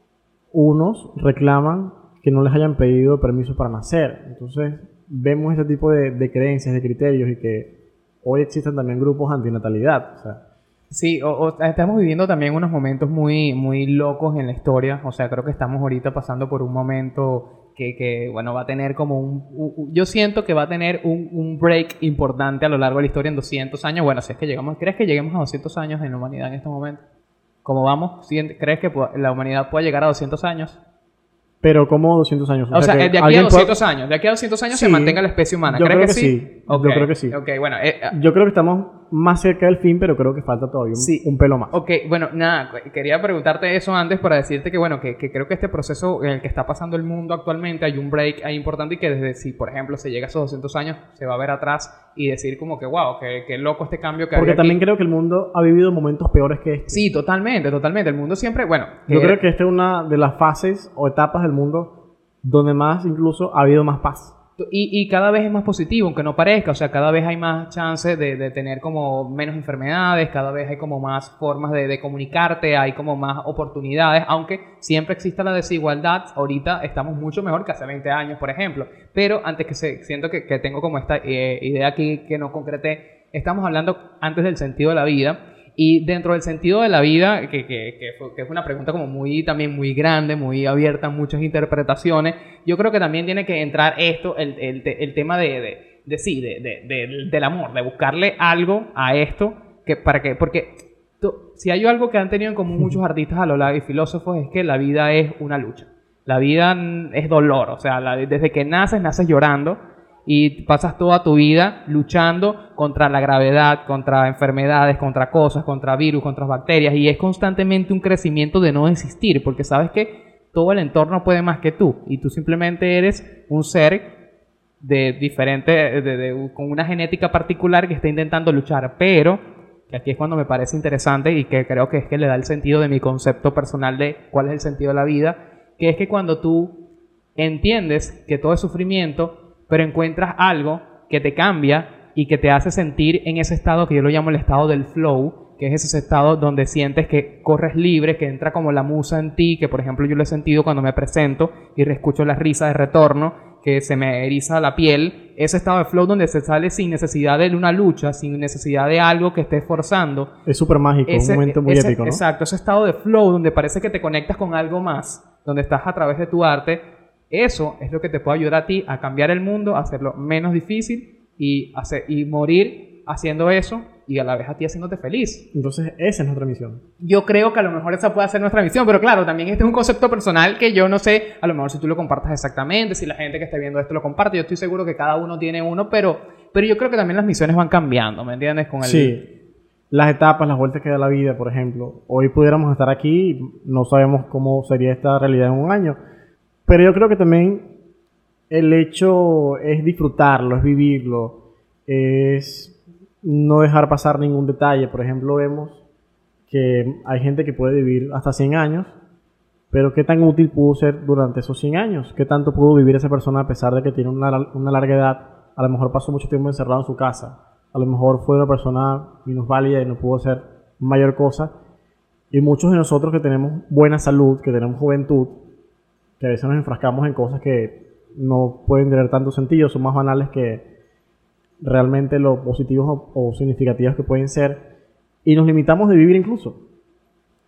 unos reclaman que no les hayan pedido permiso para nacer. Entonces, vemos ese tipo de, de creencias, de criterios y que hoy existen también grupos antinatalidad. O Sí, o, estamos viviendo también unos momentos muy, muy locos en la historia. O sea, creo que estamos ahorita pasando por un momento que, que, bueno, va a tener como un... u- u- yo siento que va a tener un, un break importante a lo largo de la historia en 200 años. Bueno, si es que llegamos... ¿Crees que lleguemos a 200 años en la humanidad en este momento? ¿Cómo vamos? ¿Sien- ¿Crees que la humanidad pueda llegar a 200 años? Pero como 200 años. O sea, que de aquí a alguien pueda- 200 años. De aquí a 200 años se Sí. mantenga la especie humana. Yo ¿Crees creo que, que sí? sí. Ok, Yo creo que sí. Ok, bueno. eh, Yo creo que estamos más cerca del fin, pero creo que falta todavía un, Sí. un pelo más. Ok, bueno, nada, quería preguntarte eso antes para decirte que, bueno, que, que creo que este proceso en el que está pasando el mundo actualmente, hay un break ahí importante y que desde si, por ejemplo, se llega a esos 200 años, se va a ver atrás y decir como que, wow, qué, qué loco este cambio que Porque había aquí". también creo que el mundo ha vivido momentos peores que este. Sí, totalmente, totalmente. El mundo siempre, bueno... Yo creo que esta es una de las fases o etapas del mundo donde más incluso ha habido más paz. Y, y cada vez es más positivo, aunque no parezca, o sea, cada vez hay más chance de, de tener como menos enfermedades, cada vez hay como más formas de, de comunicarte, hay como más oportunidades, aunque siempre exista la desigualdad, ahorita estamos mucho mejor que hace 20 años, por ejemplo, pero antes que se, siento que, que tengo como esta eh, idea aquí que no concreté, estamos hablando antes del sentido de la vida, y dentro del sentido de la vida, que, que, que, es una pregunta como muy también muy grande, muy abierta muchas interpretaciones, yo creo que también tiene que entrar esto, el, el, el tema de, de, de sí, de, de- de- del amor, de buscarle algo a esto, que para que, porque si hay algo que han tenido en común muchos artistas a lo largo y filósofos es que la vida es una lucha. La vida es dolor, o sea, desde que naces, naces llorando y pasas toda tu vida luchando contra la gravedad, contra enfermedades, contra cosas, contra virus, contra bacterias y es constantemente un crecimiento de no existir porque sabes que todo el entorno puede más que tú y tú simplemente eres un ser de diferente, de- con una genética particular que está intentando luchar, pero que aquí es cuando me parece interesante y que creo que es que le da el sentido de mi concepto personal de cuál es el sentido de la vida, que es que cuando tú entiendes que todo es sufrimiento, pero encuentras algo que te cambia y que te hace sentir en ese estado que yo lo llamo el estado del flow, que es ese estado donde sientes que corres libre, que entra como la musa en ti, que por ejemplo yo lo he sentido cuando me presento y escucho la risa de retorno, que se me eriza la piel, ese estado de flow donde se sale sin necesidad de una lucha, sin necesidad de algo que esté forzando. Es súper mágico, un momento muy épico, ¿no? Exacto, ese estado de flow donde parece que te conectas con algo más, donde estás a través de tu arte, eso es lo que te puede ayudar a ti a cambiar el mundo, a hacerlo menos difícil y, hacer, y morir haciendo eso y a la vez a ti haciéndote feliz. Entonces, esa es nuestra misión. Yo creo que a lo mejor esa puede ser nuestra misión, pero claro, también este es un concepto personal que yo no sé, a lo mejor si tú lo compartas exactamente, si la gente que esté viendo esto lo comparte, yo estoy seguro que cada uno tiene uno, pero, pero yo creo que también las misiones van cambiando, ¿me entiendes? Con el... Sí. Las etapas, las vueltas que da la vida, por ejemplo. Hoy pudiéramos estar aquí, no sabemos cómo sería esta realidad en un año, pero yo creo que también el hecho es disfrutarlo, es vivirlo, es no dejar pasar ningún detalle. Por ejemplo, vemos que hay gente que puede vivir hasta 100 años, pero ¿qué tan útil pudo ser durante esos 100 años? ¿Qué tanto pudo vivir esa persona a pesar de que tiene una, larga edad? A lo mejor pasó mucho tiempo encerrado en su casa. A lo mejor fue una persona minusválida y no pudo hacer mayor cosa. Y muchos de nosotros que tenemos buena salud, que tenemos juventud, que a veces nos enfrascamos en cosas que no pueden tener tanto sentido, son más banales que, realmente lo positivos o, significativos que pueden ser y nos limitamos de vivir incluso.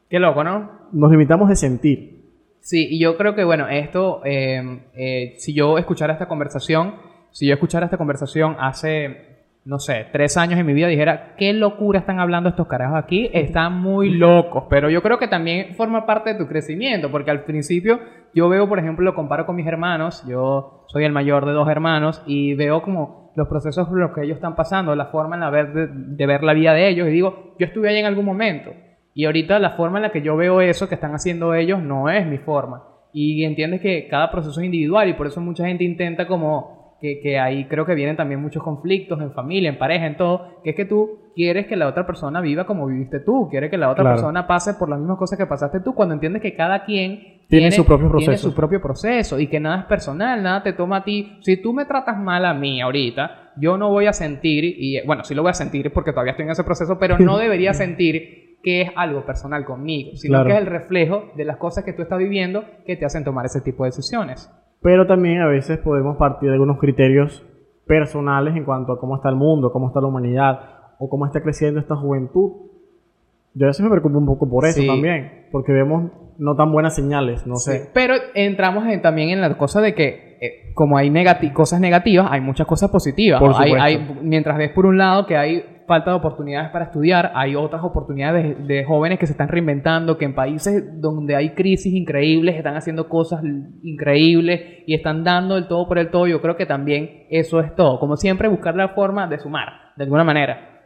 Qué loco, ¿no? Nos limitamos de sentir. Sí, y yo creo que, bueno, esto, eh, eh, si yo escuchara esta conversación, si yo escuchara esta conversación hace, no sé, tres años en mi vida, dijera, qué locura están hablando estos carajos aquí, están muy locos, pero yo creo que también forma parte de tu crecimiento, porque al principio yo veo, por ejemplo, lo comparo con mis hermanos, yo soy el mayor de dos hermanos, y veo como los procesos por los que ellos están pasando, la forma en la ver de, ver la vida de ellos. Y digo, yo estuve ahí en algún momento. Y ahorita la forma en la que yo veo eso que están haciendo ellos no es mi forma. Y entiendes que cada proceso es individual y por eso mucha gente intenta como que, ahí creo que vienen también muchos conflictos en familia, en pareja, en todo, que es que tú quieres que la otra persona viva como viviste tú, quieres que la otra persona pase por las mismas cosas que pasaste tú, cuando entiendes que cada quien tiene, su propio proceso. Tiene su propio proceso y que nada es personal, nada te toma a ti. Si tú me tratas mal a mí ahorita, yo no voy a sentir, y bueno, sí lo voy a sentir porque todavía estoy en ese proceso, pero no debería sentir que es algo personal conmigo, sino que es el reflejo de las cosas que tú estás viviendo que te hacen tomar ese tipo de decisiones pero también a veces podemos partir de algunos criterios personales en cuanto a cómo está el mundo, cómo está la humanidad o cómo está creciendo esta juventud. Yo a veces me preocupo un poco por eso también, porque vemos no tan buenas señales, no sé. Pero entramos también en la cosa de que, eh, como hay cosas negativas, hay muchas cosas positivas. hay, mientras ves por un lado que hay falta de oportunidades para estudiar, hay otras oportunidades de, jóvenes que se están reinventando, que en países donde hay crisis increíbles están haciendo cosas increíbles y están dando el todo por el todo. Yo creo que también eso es todo. Como siempre, buscar la forma de sumar, de alguna manera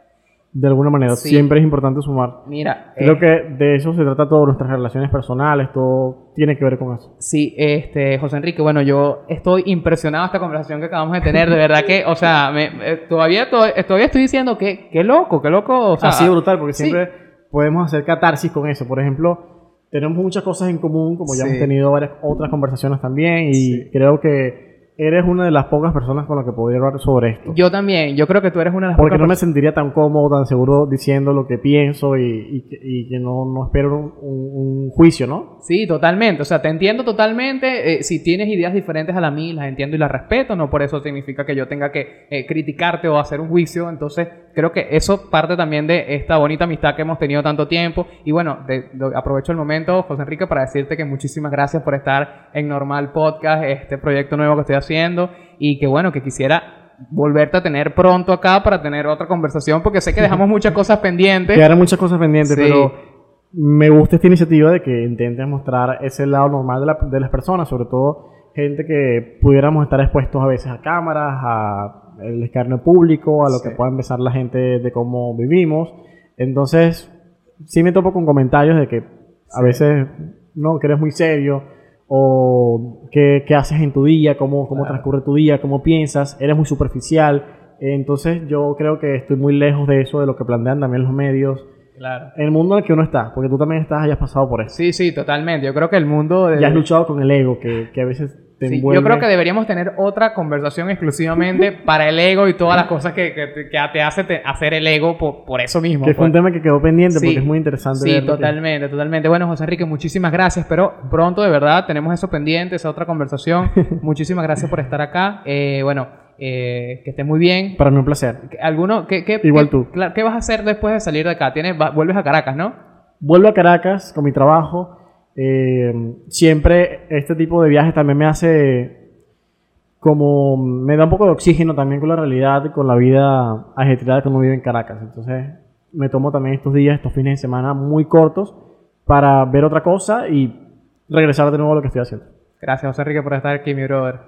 de alguna manera. Siempre es importante sumar. Mira. Creo eh, que de eso se trata todo, nuestras relaciones personales, todo tiene que ver con eso. Sí, este, José Enrique, bueno, yo estoy impresionado esta conversación que acabamos de tener, de verdad que, o sea, me, eh, todavía, todavía estoy diciendo que, qué loco, qué loco. O sea, Así brutal, porque siempre podemos hacer catarsis con eso. Por ejemplo, tenemos muchas cosas en común, como ya hemos tenido varias otras conversaciones también, y creo que eres una de las pocas personas con las que podría hablar sobre esto. Yo también, yo creo que tú eres una de las Porque no me sentiría tan cómodo, tan seguro diciendo lo que pienso y, que, no, no, espero un, juicio, ¿no? Sí, totalmente. O sea, te entiendo totalmente. Eh, si tienes ideas diferentes a las mías, las entiendo y las respeto. No por eso significa que yo tenga que eh, criticarte o hacer un juicio. Entonces, creo que eso parte también de esta bonita amistad que hemos tenido tanto tiempo. Y bueno, aprovecho el momento, José Enrique, para decirte que muchísimas gracias por estar en Normal Podcast, este proyecto nuevo que estoy haciendo. Y que bueno, que quisiera volverte a tener pronto acá para tener otra conversación, porque sé que dejamos muchas cosas pendientes. Quedaron muchas cosas pendientes, pero me gusta esta iniciativa de que intentes mostrar ese lado normal de, de las personas, sobre todo gente que pudiéramos estar expuestos a veces a cámaras, a el escarnio público, a lo que pueda empezar la gente de cómo vivimos. Entonces, sí me topo con comentarios de que a veces, no, que eres muy serio, o qué, qué haces en tu día, cómo, cómo transcurre tu día, cómo piensas, eres muy superficial. Entonces, yo creo que estoy muy lejos de eso, de lo que plantean también los medios. Claro. El mundo en el que uno está, porque tú también estás, hayas pasado por eso. Sí, sí, totalmente. Yo creo que el mundo... de- Ya has luchado con el ego, que, que a veces te Sí, envuelve. yo creo que deberíamos tener otra conversación exclusivamente para el ego y todas las cosas que, que, te- que te hace te- hacer el ego por, por eso mismo. Que fue un pues. tema que quedó pendiente Sí. porque es muy interesante. Sí, que- totalmente, totalmente. Bueno, José Enrique, muchísimas gracias. Pero pronto, de verdad, tenemos eso pendiente, esa otra conversación. muchísimas gracias por estar acá. Eh, bueno, eh, que estés muy bien. Para mí un placer. ¿Alguno, qué, qué- Igual qué- tú. ¿Qué vas a hacer después de salir de acá? ¿Tienes, va- vuelves a Caracas, ¿no? Vuelvo a Caracas con mi trabajo. Eh, siempre este tipo de viajes también me hace como me da un poco de oxígeno también con la realidad, con la vida ajetreada que uno vive en Caracas. Entonces me tomo también estos días, estos fines de semana muy cortos para ver otra cosa y regresar de nuevo a lo que estoy haciendo. Gracias, José Enrique, por estar aquí, mi brother.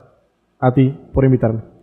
A ti por invitarme.